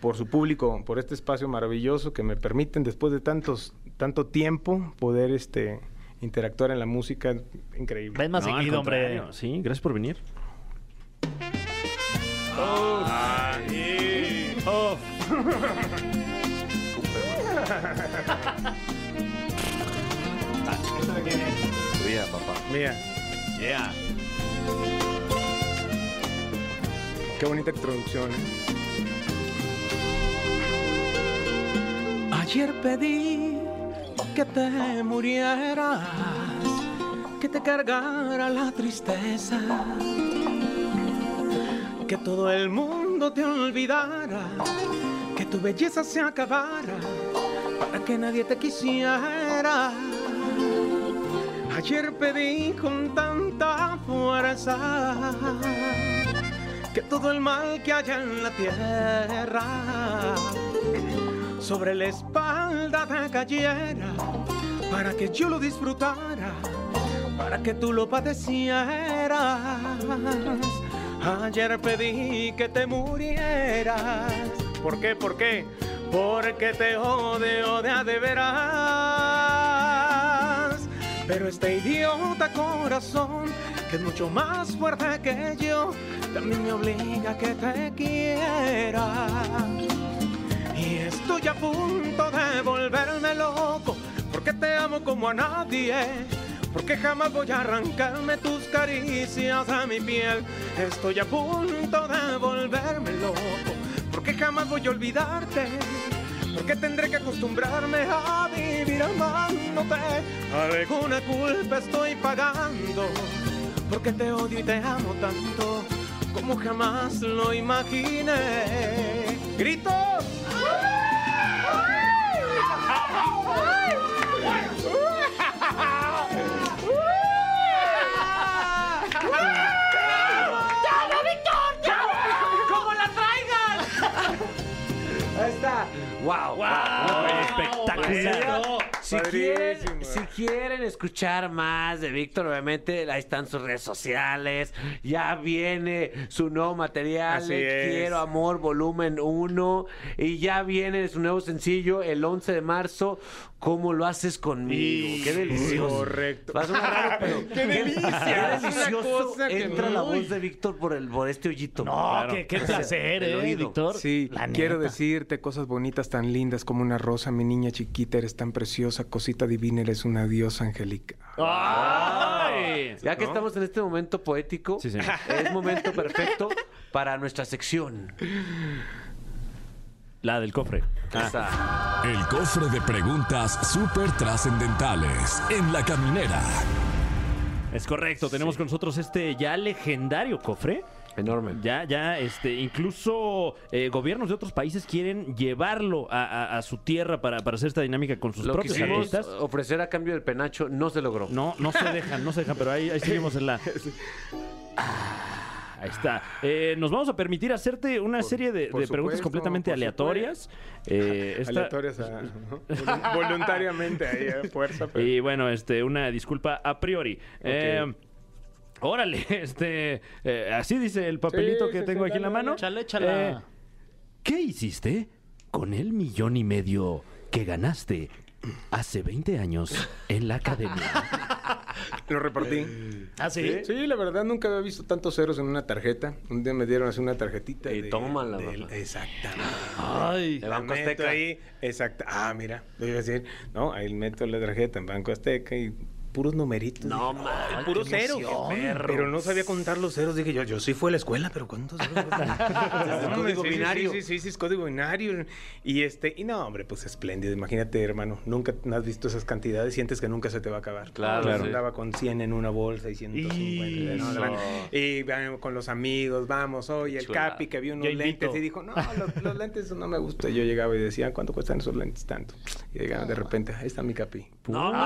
por su público, por este espacio maravilloso que me permiten después de tantos, tanto tiempo poder este interactuar en la música. Increíble. Ven más No, seguido, hombre. Sí, gracias por venir. Tuya, papá. Mía, Yeah. qué bonita introducción. ¿eh? Ayer pedí que te murieras, que te cargara la tristeza, que todo el mundo te olvidara, que tu belleza se acabara, para que nadie te quisiera. Ayer pedí con tanta fuerza que todo el mal que haya en la tierra sobre la espalda te cayera para que yo lo disfrutara, para que tú lo padecieras. Ayer pedí que te murieras. ¿Por qué? ¿Por qué? Porque te odio de a de veras. Pero este idiota corazón, que es mucho más fuerte que yo, también me obliga a que te quiera. Estoy a punto de volverme loco, porque te amo como a nadie. Porque jamás voy a arrancarme tus caricias a mi piel. Estoy a punto de volverme loco, porque jamás voy a olvidarte. Porque tendré que acostumbrarme a vivir amándote. Alguna culpa estoy pagando, porque te odio y te amo tanto como jamás lo imaginé. ¡Gritos! Está. ¡Wow! ¡Wow! Espectacular. Si quieren, si quieren escuchar más de Víctor, obviamente ahí están sus redes sociales. Ya viene su nuevo material. Así es. Quiero Amor, volumen 1. Y ya viene su nuevo sencillo el 11 de marzo. ¿Cómo lo haces conmigo? ¡Qué delicioso! Correcto. Va a sonar raro, pero. ¡Qué delicia! ¡Qué Es una delicioso! que- Entra la voz de Víctor por, el, por este hoyito. No, qué, qué placer, ¿eh, oído. Víctor? Sí, quiero decirte cosas bonitas tan lindas como una rosa, mi niña chiquita, eres tan preciosa, cosita divina, eres una diosa angélica. ¡Ay! Ya que estamos en este momento poético, Sí, es momento perfecto para nuestra sección. La del cofre. Esa- El cofre de preguntas súper trascendentales en la caminera. Es correcto, tenemos con nosotros este ya legendario cofre. Enorme. Ya, ya, este, incluso eh, gobiernos de otros países quieren llevarlo a, a- a su tierra para, para hacer esta dinámica con sus Lo propios artistas. ofrecer a cambio del penacho, no se logró. No, no se dejan, no se dejan, pero ahí, ahí seguimos en la. Ah, Ahí está. Eh, nos vamos a permitir hacerte una serie de, preguntas completamente aleatorias. Eh, esta- Aleatorias a- Volun- voluntariamente ahí a fuerza. pero- Y bueno, este, una disculpa a priori. Eh, órale, este, eh, así dice el papelito Sí, que sí, tengo sí, aquí en la dale, mano. Échale, échala. Eh, ¿Qué hiciste con el millón y medio que ganaste hace 20 años en la academia? Lo repartí. ¿Ah, sí? Sí, la verdad nunca había visto tantos ceros en una tarjeta. Un día me dieron así una tarjetita. Y tómala, mamá. Exactamente. Ay. El Banco La meto Azteca. ahí, exacto. Ah, mira, iba a decir, no, ahí meto la tarjeta en Banco Azteca y puros numeritos. No, "Ay, puros ceros. Pero no sabía contar los ceros. Dije yo, yo sí fui a la escuela, pero ¿cuántos ceros? No, código sí, binario. Sí, sí, sí, sí, es código binario. Y este, y no, hombre, pues espléndido. Imagínate, hermano, nunca has visto esas cantidades, sientes que nunca se te va a acabar. Claro, sí. andaba con 100 en una bolsa y 150. ¿no? Eso. Gran- Y con los amigos, vamos, oye, el. Capi que vio unos Yo invito. lentes y dijo, no, los, los lentes no me gustan. Yo llegaba y decía, ¿cuánto cuestan esos lentes tanto? Y llegaba de repente, ahí está mi Capi. No, man.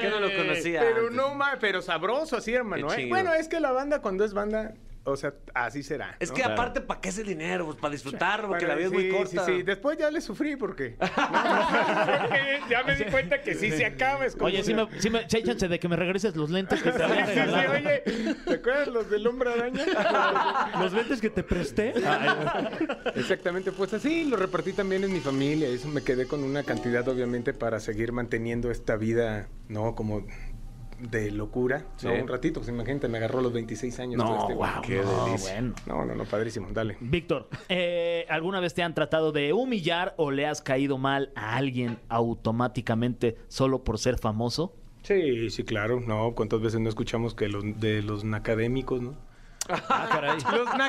¿Por qué no lo conocía? Pero antes? no más, pero sabroso así, hermano. ¿eh? Bueno, es que la banda cuando es banda, o sea, así será. Es ¿no? que aparte, ¿para qué es el dinero? Pues para disfrutarlo, porque Bueno, la vida es muy corta. Sí, sí, después ya le sufrí porque, porque ya me di cuenta que sí se acaba. Es como Oye, sí una- me, sí me, sí, échense de que me regreses los lentes que te Sí, había sí, sí, oye, ¿te acuerdas los del hombre araña? ¿Los lentes que te presté? Exactamente, pues así lo repartí también en mi familia. Eso me quedé con una cantidad, obviamente, para seguir manteniendo esta vida, ¿no? Como de locura, ¿no? Sí. Un ratito, pues imagínate, me agarró a los 26 años. todo No, este- wow. Qué no, delicia. bueno. No, no, no, padrísimo, dale. Víctor, eh, ¿alguna vez te han tratado de humillar o le has caído mal a alguien automáticamente solo por ser famoso? Sí, sí, claro. No, ¿cuántas veces no escuchamos que los de los académicos, no? Ah, caray. Los he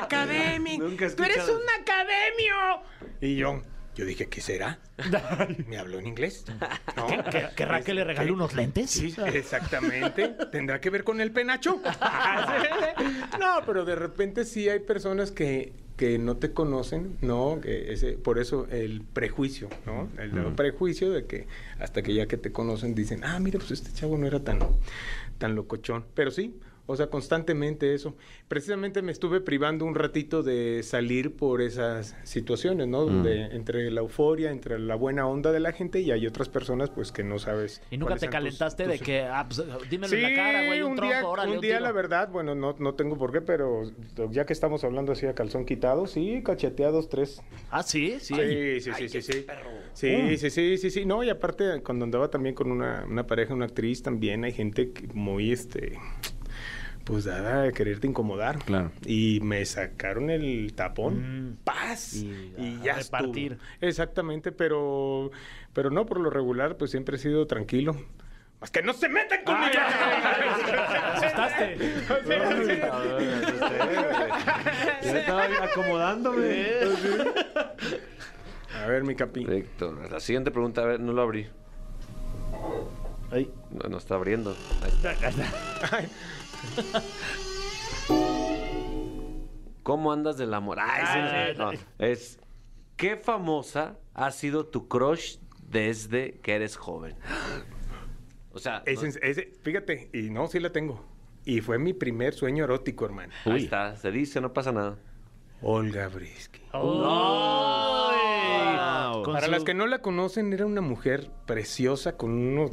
¡Tú eres un academio! Y yo, yo dije, ¿qué será? ¿Me habló en inglés? ¿No? ¿Que- ¿Querrá que le regale unos lentes? Sí, exactamente. ¿Tendrá que ver con el penacho? no, pero de repente sí hay personas que que no te conocen, ¿no? Que ese, por eso el prejuicio, ¿no? El prejuicio de que hasta que ya que te conocen dicen, ah, mira, pues este chavo no era tan, tan locochón. Pero sí, o sea, constantemente eso. Precisamente me estuve privando un ratito de salir por esas situaciones, ¿no? Donde entre la euforia, entre la buena onda de la gente y hay otras personas, pues, que no sabes. ¿Y nunca te tus- calentaste de que, ah, pues, dímelo Sí, en la cara, güey, un, un trompo, día, órale, un día la verdad, bueno, no, no tengo por qué, pero ya que estamos hablando así a calzón quitado, sí, cacheteados tres. Ah, sí, sí. Sí, sí, sí, sí, sí. Sí, sí, sí, sí, sí. No, y aparte, cuando andaba también con una, una pareja, una actriz, también hay gente que muy, este, pues dada de quererte incomodar. Claro. Y me sacaron el tapón, paz, Y y, a ya repartir. estuvo. Exactamente, pero, pero no, por lo regular, pues siempre he sido tranquilo. Más que no se metan conmigo. asustaste. Ya estaba acomodándome. A ver, mi capi. Perfecto. La siguiente pregunta, a ver, no lo abrí. Ay. No, no está abriendo. Ahí está. ¿Cómo andas del amor? Ay, sí, Ay, no, ay. Es ¿qué famosa ha sido tu crush desde que eres joven? O sea, Es no- en- es- fíjate, y no, sí la tengo. Y fue mi primer sueño erótico, hermano. ahí está, se dice, no pasa nada. Olga Brisky. Para su- las que no la conocen, era una mujer preciosa con uno,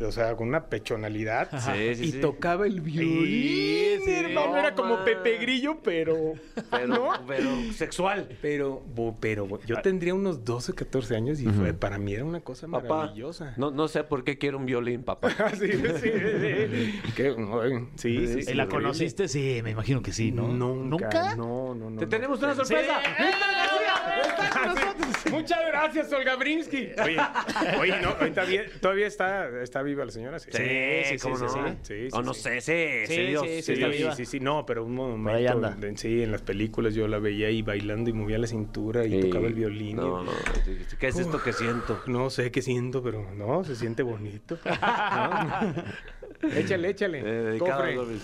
o sea, con una pechonalidad. Sí, sí, y sí. tocaba el violín, sí. hermano. No, era como. Pepe Grillo, pero. Pero, ¿no? pero sexual. Pero, bo- pero bo- yo tendría unos 12, 14 años y fue, para mí era una cosa Papá, maravillosa. no, no sé por qué quiero un violín, papá. Ah, sí, sí, sí. Eh, sí, sí, sí, ¿Y la conociste? Sí, me imagino que sí, ¿no? Nunca. No, no, no. Te no. tenemos una sorpresa. Muchas gracias, Olga Brinsky. Oye, oye, no, ahorita bien- todavía está, está viva la señora. Sí, Sí, ¿cómo no? Sí, sí, o no sí. sé, sí, Sí, sí, Dios, sí, sí, sí, Sí, está Dios. viva. sí, sí, no, pero un momento. ahí anda. de- sí, en las películas yo la veía ahí bailando y movía la cintura y Sí. tocaba el violín. No, y- no, ¿qué es esto que siento? No sé qué siento, pero no, se siente bonito. ¿No? échale, échale. Eh, dedicado Cofre. a Doris.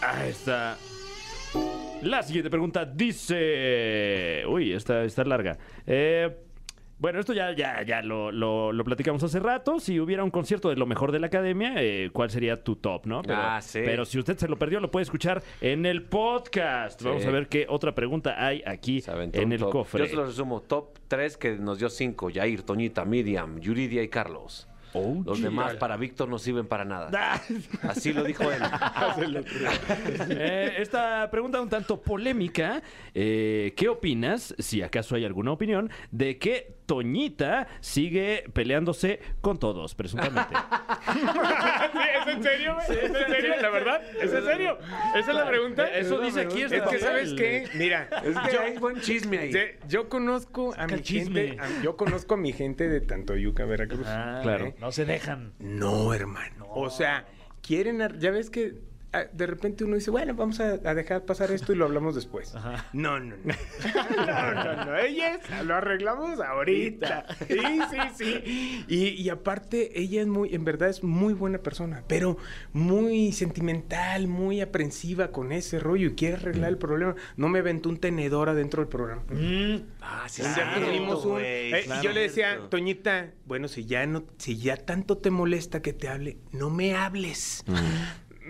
Ahí está. La siguiente pregunta dice. Uy, esta está larga. Eh, bueno, esto ya, ya, ya lo, lo- lo platicamos hace rato. Si hubiera un concierto de lo mejor de la academia, eh, ¿cuál sería tu top, no? Pero, Ah, sí. pero si usted se lo perdió, lo puede escuchar en el podcast. Vamos a ver qué otra pregunta hay aquí en el top. cofre. Yo se lo resumo. Top 3 que nos dio 5. Yair, Toñita, Miriam, Yuridia y Carlos. Oh, Los demás para Víctor no sirven para nada. Así lo dijo él. Eh, esta pregunta un tanto polémica. eh, ¿Qué opinas, si acaso hay alguna opinión, de que Toñita sigue peleándose con todos, presuntamente? ¿Es en serio? güey? ¿Es en serio? ¿La verdad? ¿Es en serio? ¿Esa es la pregunta? Eso dice aquí Es este que, papel. ¿sabes qué? Mira, Es que yo, hay buen chisme ahí. de- yo conozco a mi chisme. gente, a- yo conozco a mi gente de tanto Yuca, Veracruz. Ah, Claro. No se dejan. No, hermano. O sea, quieren, ya ves que de repente uno dice, bueno, vamos a, a dejar pasar esto y lo hablamos después. No, no, no. no, no, no. Ella es- lo arreglamos ahorita. Sí, sí, sí. Y, y aparte, ella es muy, en verdad es muy buena persona, pero muy sentimental, muy aprensiva con ese rollo y quiere arreglar el problema. No me aventó un tenedor adentro del programa. Ah, sí, tuvimos un- eh, y claro. yo le decía, Toñita, bueno, si ya no, si ya tanto te molesta que te hable, no me hables.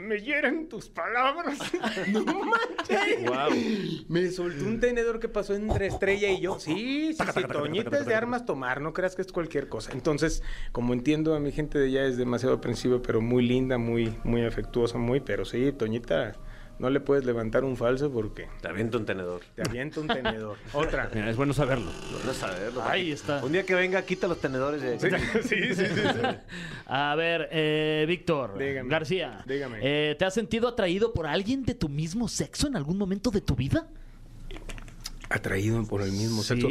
Me hieren tus palabras. no manches. Me soltó un tenedor que pasó entre Estrella y yo. Sí, sí, sí, Toñita es de armas tomar, no creas que es cualquier cosa. Entonces, como entiendo a mi gente de allá es demasiado aprensiva, pero muy linda, muy, muy afectuosa, muy, pero sí, Toñita, no le puedes levantar un falso porque Te aviento un tenedor. te avienta un tenedor. Otra. Mira, es bueno saberlo. No saberlo. Ahí está. Un día que venga, quita los tenedores. De... sí, sí, sí. sí. A ver, eh, Víctor Dígame. García. Dígame. eh, ¿Te has sentido atraído por alguien de tu mismo sexo en algún momento de tu vida? atraído por el mismo ¿Sí? sexo.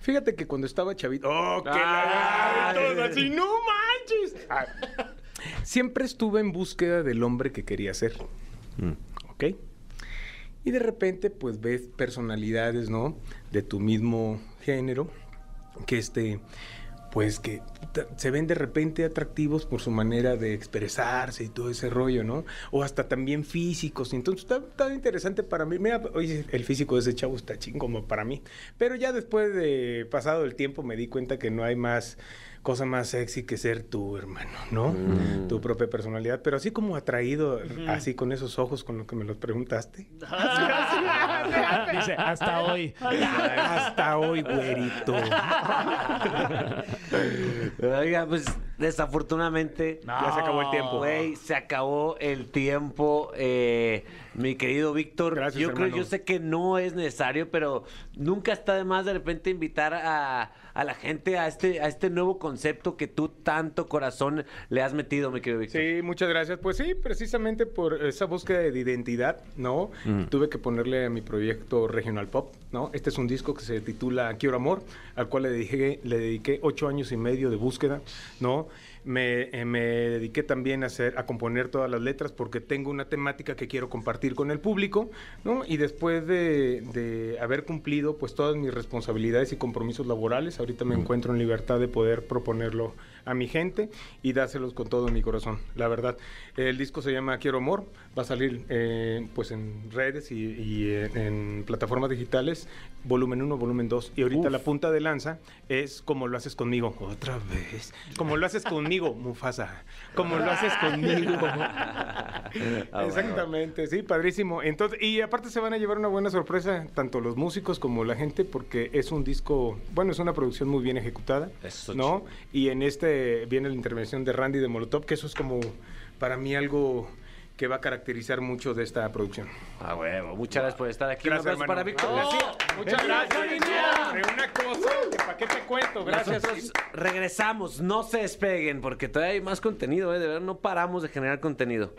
Fíjate que cuando estaba chavito, ¡oh, que la todos así, no manches! Ah, siempre estuve en búsqueda del hombre que quería ser. Y de repente, pues ves personalidades, ¿no? De tu mismo género, que este, pues que se ven de repente atractivos por su manera de expresarse y todo ese rollo, ¿no? O hasta también físicos. Entonces está, interesante para mí. Mira, oye, el físico de ese chavo está chingón para mí. Pero ya después de pasado el tiempo me di cuenta que no hay más cosa más sexy que ser tú, hermano, ¿no? Tu propia personalidad, pero así como atraído, así con esos ojos con lo que me los preguntaste. Dice, hasta hoy. Hasta hoy, güerito. Oiga, pues desafortunadamente. Ya se acabó el tiempo. Güey, se acabó el tiempo. eh, mi querido Víctor, Gracias, yo creo, yo sé que no es necesario, pero nunca está de más de repente invitar a, a la gente a este, a este nuevo concepto que tú tanto corazón le has metido, mi querido Víctor. Sí, muchas gracias. Pues sí, precisamente por esa búsqueda de identidad, ¿no? Tuve que ponerle a mi proyecto Regional Pop, ¿no? Este es un disco que se titula Quiero Amor, al cual le dediqué, le dediqué ocho años y medio de búsqueda, ¿no? Me, eh, me dediqué también a, hacer, a componer todas las letras porque tengo una temática que quiero compartir con el público, ¿no? Y después de, de haber cumplido pues todas mis responsabilidades y compromisos laborales, ahorita me encuentro en libertad de poder proponerlo a mi gente y dárselos con todo mi corazón, la verdad. El disco se llama Quiero Amor, va a salir eh, pues en redes y, y en, en plataformas digitales, volumen 1, volumen 2. Y ahorita la punta de lanza es como lo haces conmigo. Otra vez. Como lo haces conmigo, Mufasa. Como lo haces conmigo. Ah, Exactamente, sí, padrísimo. Entonces, y aparte se van a llevar una buena sorpresa, tanto los músicos como la gente, porque es un disco, bueno, es una producción muy bien ejecutada, Eso, ¿no? Y en este viene la intervención de Randy de Molotov, que eso es como para mí algo que va a caracterizar mucho de esta producción. Ah, huevo. Muchas gracias por estar aquí. Un Gracias, abrazo para. Víctor. Muchas gracias. Hombre, Una cosa, que ¿para qué te cuento? Gracias. Nosotros regresamos, no se despeguen porque todavía hay más contenido, ¿eh? de verdad no paramos de generar contenido.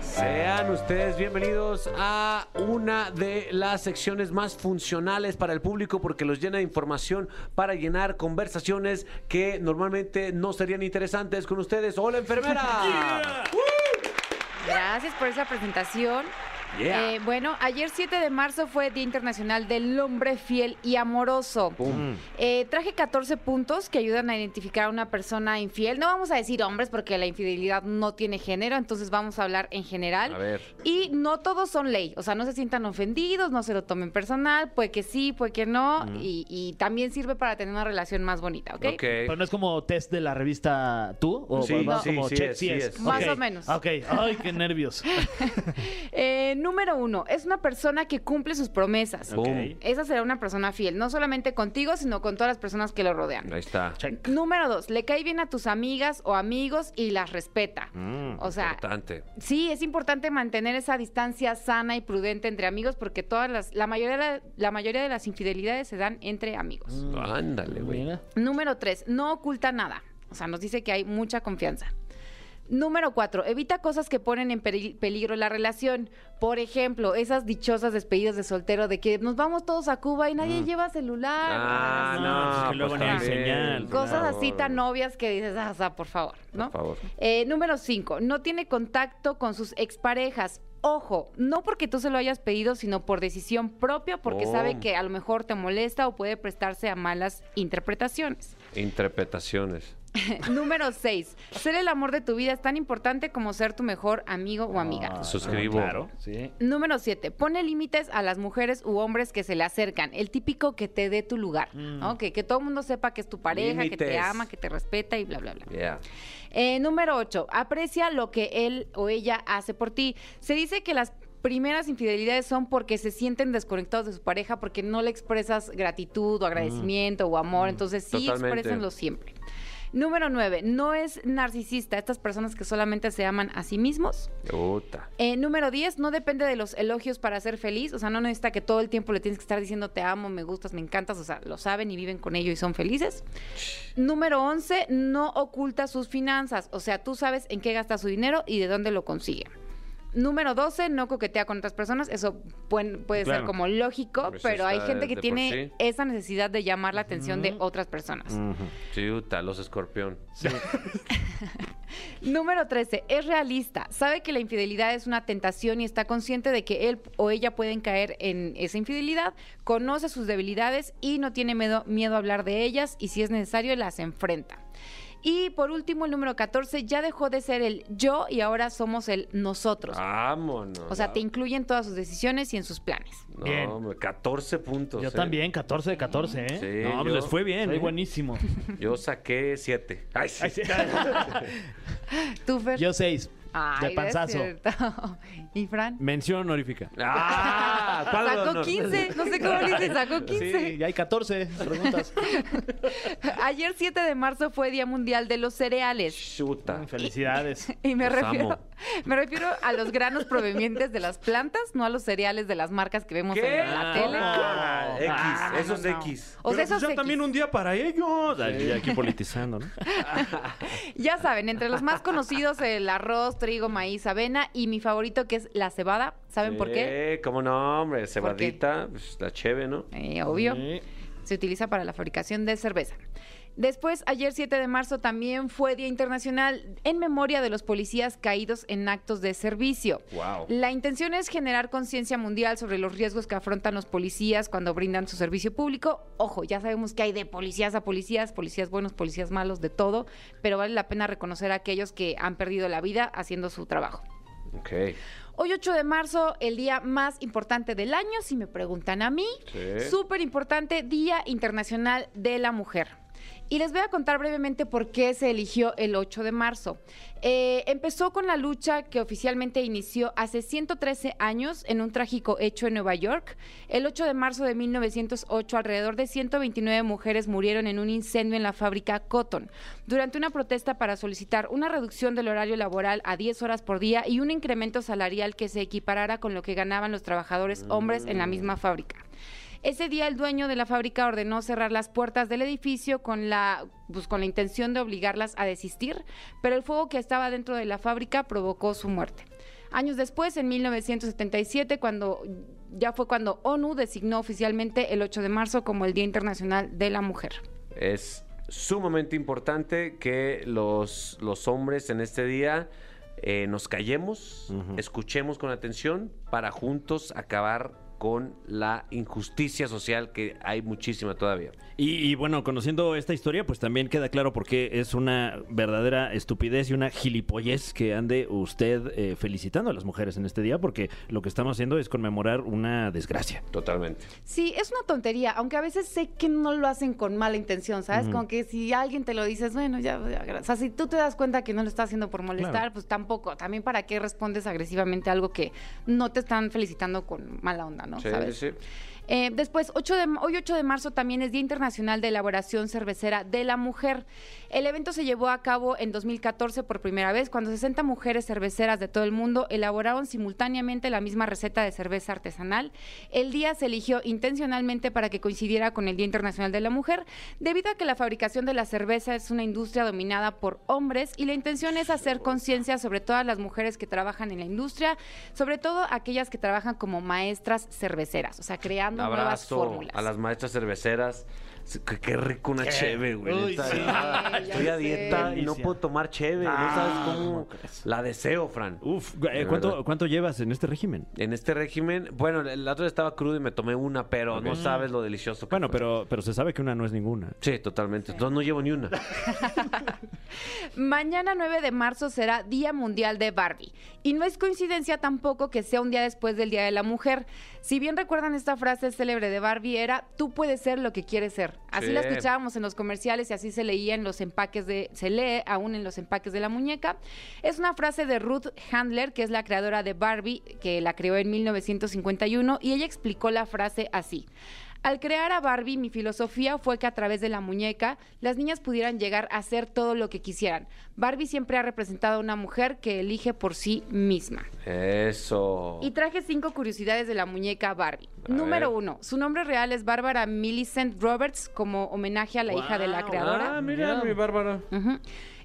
Sean ustedes bienvenidos a una de las secciones más funcionales para el público porque los llena de información para llenar conversaciones que normalmente no serían interesantes con ustedes. ¡Hola, enfermera! Gracias por esa presentación. Yeah. Eh, bueno, ayer 7 de marzo fue Día Internacional del Hombre Fiel y Amoroso. Pum. Eh, traje 14 puntos que ayudan a identificar a una persona infiel. No vamos a decir hombres porque la infidelidad no tiene género, entonces vamos a hablar en general. A ver. Y no todos son ley, o sea, no se sientan ofendidos, no se lo tomen personal, puede que sí, puede que no, y, y también sirve para tener una relación más bonita, ¿ok? Ok. Pero no es como test de la revista tú o Sí, más sí, como sí check- es, sí es. Más o menos. Ok, ay, qué nervios. Eh, número uno, es una persona que cumple sus promesas. Pum. Esa será una persona fiel, no solamente contigo, sino con todas las personas que lo rodean. Ahí está. Check. Número dos, le cae bien a tus amigas o amigos y las respeta. o sea, Importante. sí, es importante mantener esa distancia sana y prudente entre amigos porque todas las, la mayoría, de la, la mayoría de las infidelidades se dan entre amigos. Ándale, güey. Número tres, no oculta nada. O sea, nos dice que hay mucha confianza. Número cuatro, evita cosas que ponen en peligro la relación. Por ejemplo, esas dichosas despedidas de soltero de que nos vamos todos a Cuba y nadie lleva celular. Ah, No, no, pues es que luego pues señal. Cosas así tan obvias que dices, ah, o sea, por favor, ¿no? Por favor. Eh, número 5. No tiene contacto con sus exparejas. Ojo, no porque tú se lo hayas pedido, sino por decisión propia, porque Oh. sabe que a lo mejor te molesta o puede prestarse a malas interpretaciones. Interpretaciones. número 6. Ser el amor de tu vida es tan importante como ser tu mejor amigo o amiga. Ah, Suscribo. Claro, sí. Número 7. Pone límites a las mujeres u hombres que se le acercan. El típico que te dé tu lugar. ¿no? Que, que todo el mundo sepa que es tu pareja, que te ama, que te respeta y bla, bla, bla. Yeah. Eh, número 8. Aprecia lo que él o ella hace por ti. Se dice que las primeras infidelidades son porque se sienten desconectados de su pareja, porque no le expresas gratitud o agradecimiento o amor. Entonces sí Totalmente. exprésenlo siempre. Número 9. No es narcisista. Estas personas que solamente se aman a sí mismos. Eh, número 10, no depende de los elogios para ser feliz, o sea, no necesita que todo el tiempo le tienes que estar diciendo te amo, me gustas, me encantas, o sea, lo saben y viven con ello y son felices. Número 11, no oculta sus finanzas, o sea, tú sabes en qué gasta su dinero y de dónde lo consigue. Número 12, no coquetea con otras personas, eso puede, puede ser como lógico, Pues pero hay gente que tiene sí. esa necesidad de llamar la atención de otras personas. Chuta, los escorpión. Número 13. Es realista. Sabe que la infidelidad es una tentación y está consciente de que él o ella pueden caer en esa infidelidad. Conoce sus debilidades y no tiene miedo, miedo a hablar de ellas y si es necesario las enfrenta. Y por último, el número 14 ya dejó de ser el yo y ahora somos el nosotros. Vámonos. o sea, te incluye en todas sus decisiones y en sus planes. No, Bien. hombre, 14 puntos. Yo ¿eh? también, 14 de 14, ¿eh? Sí, No, pues yo, les fue bien. ¿eh? buenísimo. yo saqué 7. Ay, sí. ¿Tú, Fer? Yo 6. Ay, de no es panzazo. ¿Y Fran? Mención honorífica. Ah, ¿cuál de Sacó honor? 15. No sé cómo le dice, sacó 15. Sí, ya hay 14 preguntas. Ayer 7 de marzo fue Día Mundial de los Cereales. Chuta. Felicidades. Y me Los refiero, amo. me refiero a los granos provenientes de las plantas, no a los cereales de las marcas que vemos ¿Qué? en la tele. Ah, X, Ah, eso es no, no. X. O sea, Pero, esos pues, ya X. también un día para ellos. Ay, aquí politizando, ¿no? Ya saben, entre los más conocidos el arroz, trigo, maíz, avena y mi favorito que es la cebada. ¿Saben por qué? Sí, ¿Cómo no, hombre? Cebadita, pues, la cheve, ¿no? Eh, obvio. Sí. Se utiliza para la fabricación de cerveza. Después, ayer 7 de marzo también fue Día Internacional en memoria de los policías caídos en actos de servicio. Wow. La intención es generar conciencia mundial sobre los riesgos que afrontan los policías cuando brindan su servicio público. Ojo, ya sabemos que hay de policías a policías, policías buenos, policías malos, de todo, pero vale la pena reconocer a aquellos que han perdido la vida haciendo su trabajo. Ok. Hoy 8 de marzo, el día más importante del año, si me preguntan a mí. Sí. Súper importante, Día Internacional de la Mujer. Y les voy a contar brevemente por qué se eligió el 8 de marzo. Eh, empezó con la lucha que oficialmente inició hace 113 años en un trágico hecho en Nueva York. El 8 de marzo de 1908, alrededor de 129 mujeres murieron en un incendio en la fábrica Cotton, durante una protesta para solicitar una reducción del horario laboral a 10 horas por día y un incremento salarial que se equiparara con lo que ganaban los trabajadores hombres en la misma fábrica. Ese día el dueño de la fábrica ordenó cerrar las puertas del edificio con la, pues, con la intención de obligarlas a desistir, pero el fuego que estaba dentro de la fábrica provocó su muerte. Años después, en 1977, cuando ya fue cuando ONU designó oficialmente el 8 de marzo como el Día Internacional de la Mujer. Es sumamente importante que los, los hombres en este día eh, nos callemos, escuchemos con atención para juntos acabar con la injusticia social que hay muchísima todavía. Y, y, bueno, conociendo esta historia, pues también queda claro por qué es una verdadera estupidez y una gilipollez que ande usted eh, felicitando a las mujeres en este día, porque lo que estamos haciendo es conmemorar una desgracia. Totalmente. Sí, es una tontería, aunque a veces sé que no lo hacen con mala intención, ¿sabes? Como que si alguien te lo dices, bueno, ya, ya, o sea, si tú te das cuenta que no lo está haciendo por molestar, Claro. pues tampoco. También para qué respondes agresivamente a algo que no te están felicitando con mala onda, ¿no? Sí, ¿Sabes? sí. Eh, después, 8 de, hoy 8 de marzo también es Día Internacional de Elaboración Cervecera de la Mujer. El evento se llevó a cabo en 2014 por primera vez, cuando 60 mujeres cerveceras de todo el mundo elaboraron simultáneamente la misma receta de cerveza artesanal. El día se eligió intencionalmente para que coincidiera con el Día Internacional de la Mujer, debido a que la fabricación de la cerveza es una industria dominada por hombres y la intención es hacer conciencia sobre todas las mujeres que trabajan en la industria, sobre todo aquellas que trabajan como maestras cerveceras, o sea, creando nuevas fórmulas. a las maestras cerveceras. Qué, qué rico una cheve, güey. Uy, neta. sí. Ah, Estoy a sé. dieta y no puedo tomar cheve. no sabes cómo la deseo, Fran. Uf, eh, ¿cuánto, verdad. ¿cuánto llevas en este régimen? En este régimen, bueno, el otro día estaba crudo y me tomé una, pero no sabes lo delicioso que Bueno, fue. pero, pero se sabe que una no es ninguna. Sí, totalmente. Entonces no llevo ni una. Mañana 9 de marzo será Día Mundial de Barbie. Y no es coincidencia tampoco que sea un día después del Día de la Mujer. Si bien recuerdan esta frase célebre de Barbie era, tú puedes ser lo que quieres ser. Así Sí. la escuchábamos en los comerciales y así se leía en los empaques de, se lee aún en los empaques de la muñeca. Es una frase de Ruth Handler, que es la creadora de Barbie, que la creó en 1951, y ella explicó la frase así. Al crear a Barbie, mi filosofía fue que a través de la muñeca las niñas pudieran llegar a ser todo lo que quisieran. Barbie siempre ha representado a una mujer que elige por sí misma. Eso. Y traje cinco curiosidades de la muñeca Barbie. A Número ver. uno, su nombre real es Bárbara Millicent Roberts, como homenaje a la hija de la creadora. Ah, mira, mi Bárbara.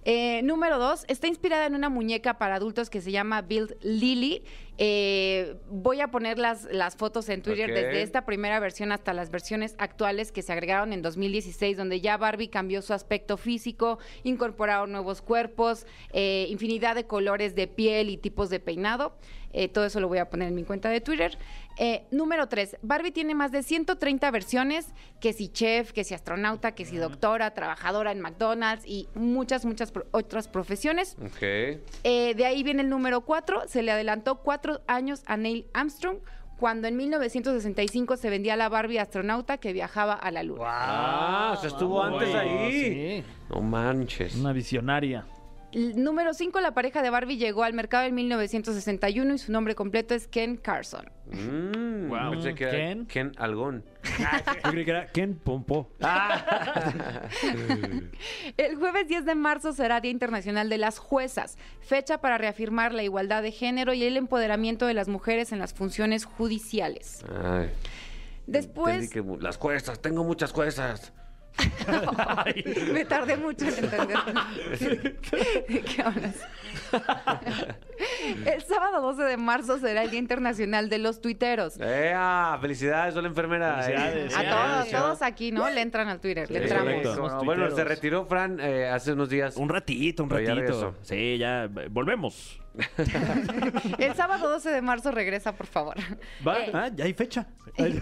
Eh, número dos, está inspirada en una muñeca para adultos que se llama Build Lily. Eh, voy a poner las, las fotos en Twitter desde esta primera versión hasta las versiones actuales que se agregaron en 2016, donde ya Barbie cambió su aspecto físico, incorporaron nuevos cuerpos, eh, infinidad de colores de piel y tipos de peinado. Eh, todo eso lo voy a poner en mi cuenta de Twitter. Eh, número 3. Barbie tiene más de 130 versiones, que si chef, que si astronauta, que si doctora, trabajadora en McDonald's y muchas, muchas pro- otras profesiones. Eh, de ahí viene el número 4. Se le adelantó cuatro años a Neil Armstrong cuando en 1965 se vendía la Barbie astronauta que viajaba a la Luna. Ah, o sea, estuvo antes ahí. sí. No manches. Una visionaria. Número 5, la pareja de Barbie llegó al mercado en 1961 y su nombre completo es Ken Carson. Mm, Wow. Pensé que era ¿Ken? Ken Algón. Yo creí que era Ken Pompo. El jueves 10 de marzo será Día Internacional de las Juezas, fecha para reafirmar la igualdad de género y el empoderamiento de las mujeres en las funciones judiciales. Ay, Después, que las cuestas, tengo muchas cuestas. me tardé mucho en entender. ¿De qué hablas? El sábado 12 de marzo será el Día Internacional de los Tuiteros. ¡Ea! ¡Felicidades, hola enfermera! Felicidades, A sí, todos, sí. todos aquí, ¿no? Le entran al Twitter, le entramos. Bueno, se retiró Fran eh, hace unos días. Un ratito, un ya ratito. Sí, ya eh, volvemos. El sábado 12 de marzo regresa, por favor. Va, Eh, ah, ya hay fecha. Eh,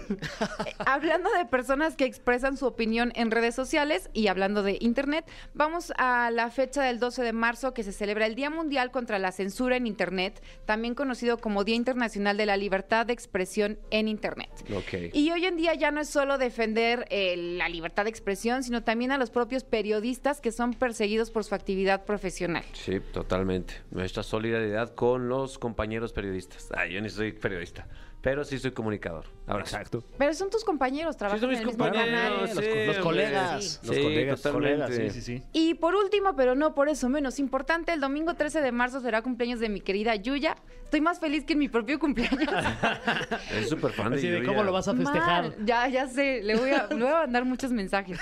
hablando de personas que expresan su opinión en redes sociales y hablando de internet, vamos a la fecha del 12 de marzo que se celebra el Día Mundial contra la Censura en Internet, también conocido como Día Internacional de la Libertad de Expresión en Internet. Ok. Y hoy en día ya no es solo defender eh, la libertad de expresión, sino también a los propios periodistas que son perseguidos por su actividad profesional. Sí, totalmente. Nuestra solidaridad con los compañeros periodistas. Ay, yo ni soy periodista, pero sí soy comunicador. Ahora sí. Exacto. Pero son tus compañeros, trabajan son en el mismo canal. Los, sí, los hombre. colegas. Sí. Los Sí, colegas, colegas, sí, sí, sí. Y por último, pero no por eso menos importante, el domingo 13 de marzo será cumpleaños de mi querida Yuya. Estoy más feliz que en mi propio cumpleaños. Es súper fan de Yuya. cómo lo vas a festejar. Mal, ya, ya sé, le voy, a, le voy a mandar muchos mensajes.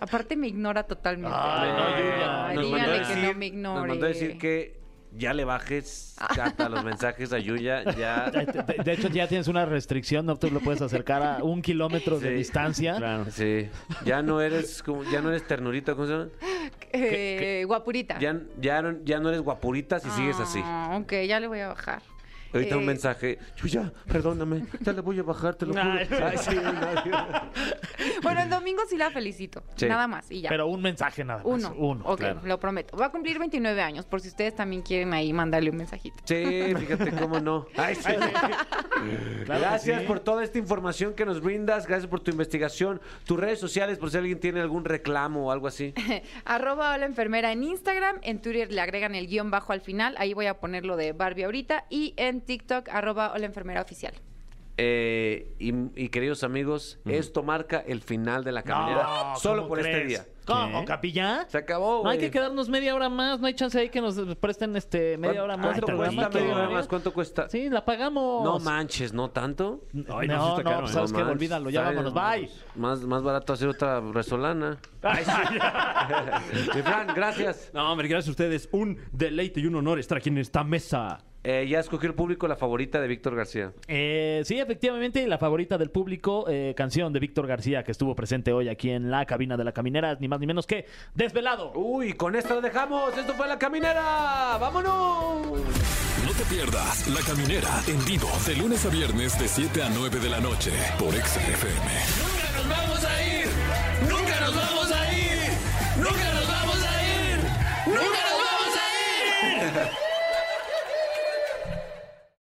Aparte me ignora totalmente. Ay, no, Yuya. Díganle que decir- no me ignore. Nos mandó a decir que ya le bajes hasta los mensajes a Yuya. Ya. De, de- de hecho, ya tienes una restricción, no te lo puedes acercar a un kilómetro de distancia. Claro. Sí, ya no eres como, ya no eres ternurita, ¿cómo se llama? Eh, guapurita. Ya, ya, no, ya no eres guapurita si sigues así. Ah, ok, ya le voy a bajar. Ahorita un Eh, mensaje, Yuya, perdóname, ya le voy a bajar, te lo juro. Ay. Ay, sí, no, Bueno, el domingo sí la felicito. Sí. Nada más y ya. Pero un mensaje nada más. Uno. Uno. Ok, claro. lo prometo. Va a cumplir 29 años, por si ustedes también quieren ahí mandarle un mensajito. Sí, fíjate cómo no. Ay, sí. Gracias por toda esta información que nos brindas. Gracias por tu investigación. Tus redes sociales, por si alguien tiene algún reclamo o algo así. Arroba hola enfermera en Instagram. En Twitter le agregan el guion bajo al final. Ahí voy a poner lo de Barbie ahorita. Y en TikTok, arroba hola enfermera oficial. Eh, y, y queridos amigos, esto marca el final de la caminera. No, solo ¿cómo por este día. ¿Cómo, ¿Qué? capilla? Se acabó, No hay que quedarnos media hora más, no hay chance ahí que nos presten este media hora más de ¿Cuánto programa. cuesta media hora más? ¿Cuánto cuesta? Sí, la pagamos. No manches, ¿no tanto? Ay, no, no, sí no, caro, pues, ¿eh? sabes No que olvídalo, ya Ay, vámonos, bye. Más, más barato hacer otra resolana. Mi Fran, gracias. No, hombre, gracias a ustedes. Un deleite y un honor estar aquí en esta mesa. Eh, ya escogió el público la favorita de Víctor García. Eh, sí, efectivamente, la favorita del público, eh, canción de Víctor García, que estuvo presente hoy aquí en la cabina de la caminera, ni más ni menos que Desvelado. Uy, con esto lo dejamos. Esto fue La Caminera. ¡Vámonos! No te pierdas La Caminera en vivo de lunes a viernes de 7 a 9 de la noche por Exa FM. ¡Nunca nos vamos a ir! ¡Nunca nos vamos a ir! ¡Nunca nos vamos a ir! ¡Nunca nos vamos a ir!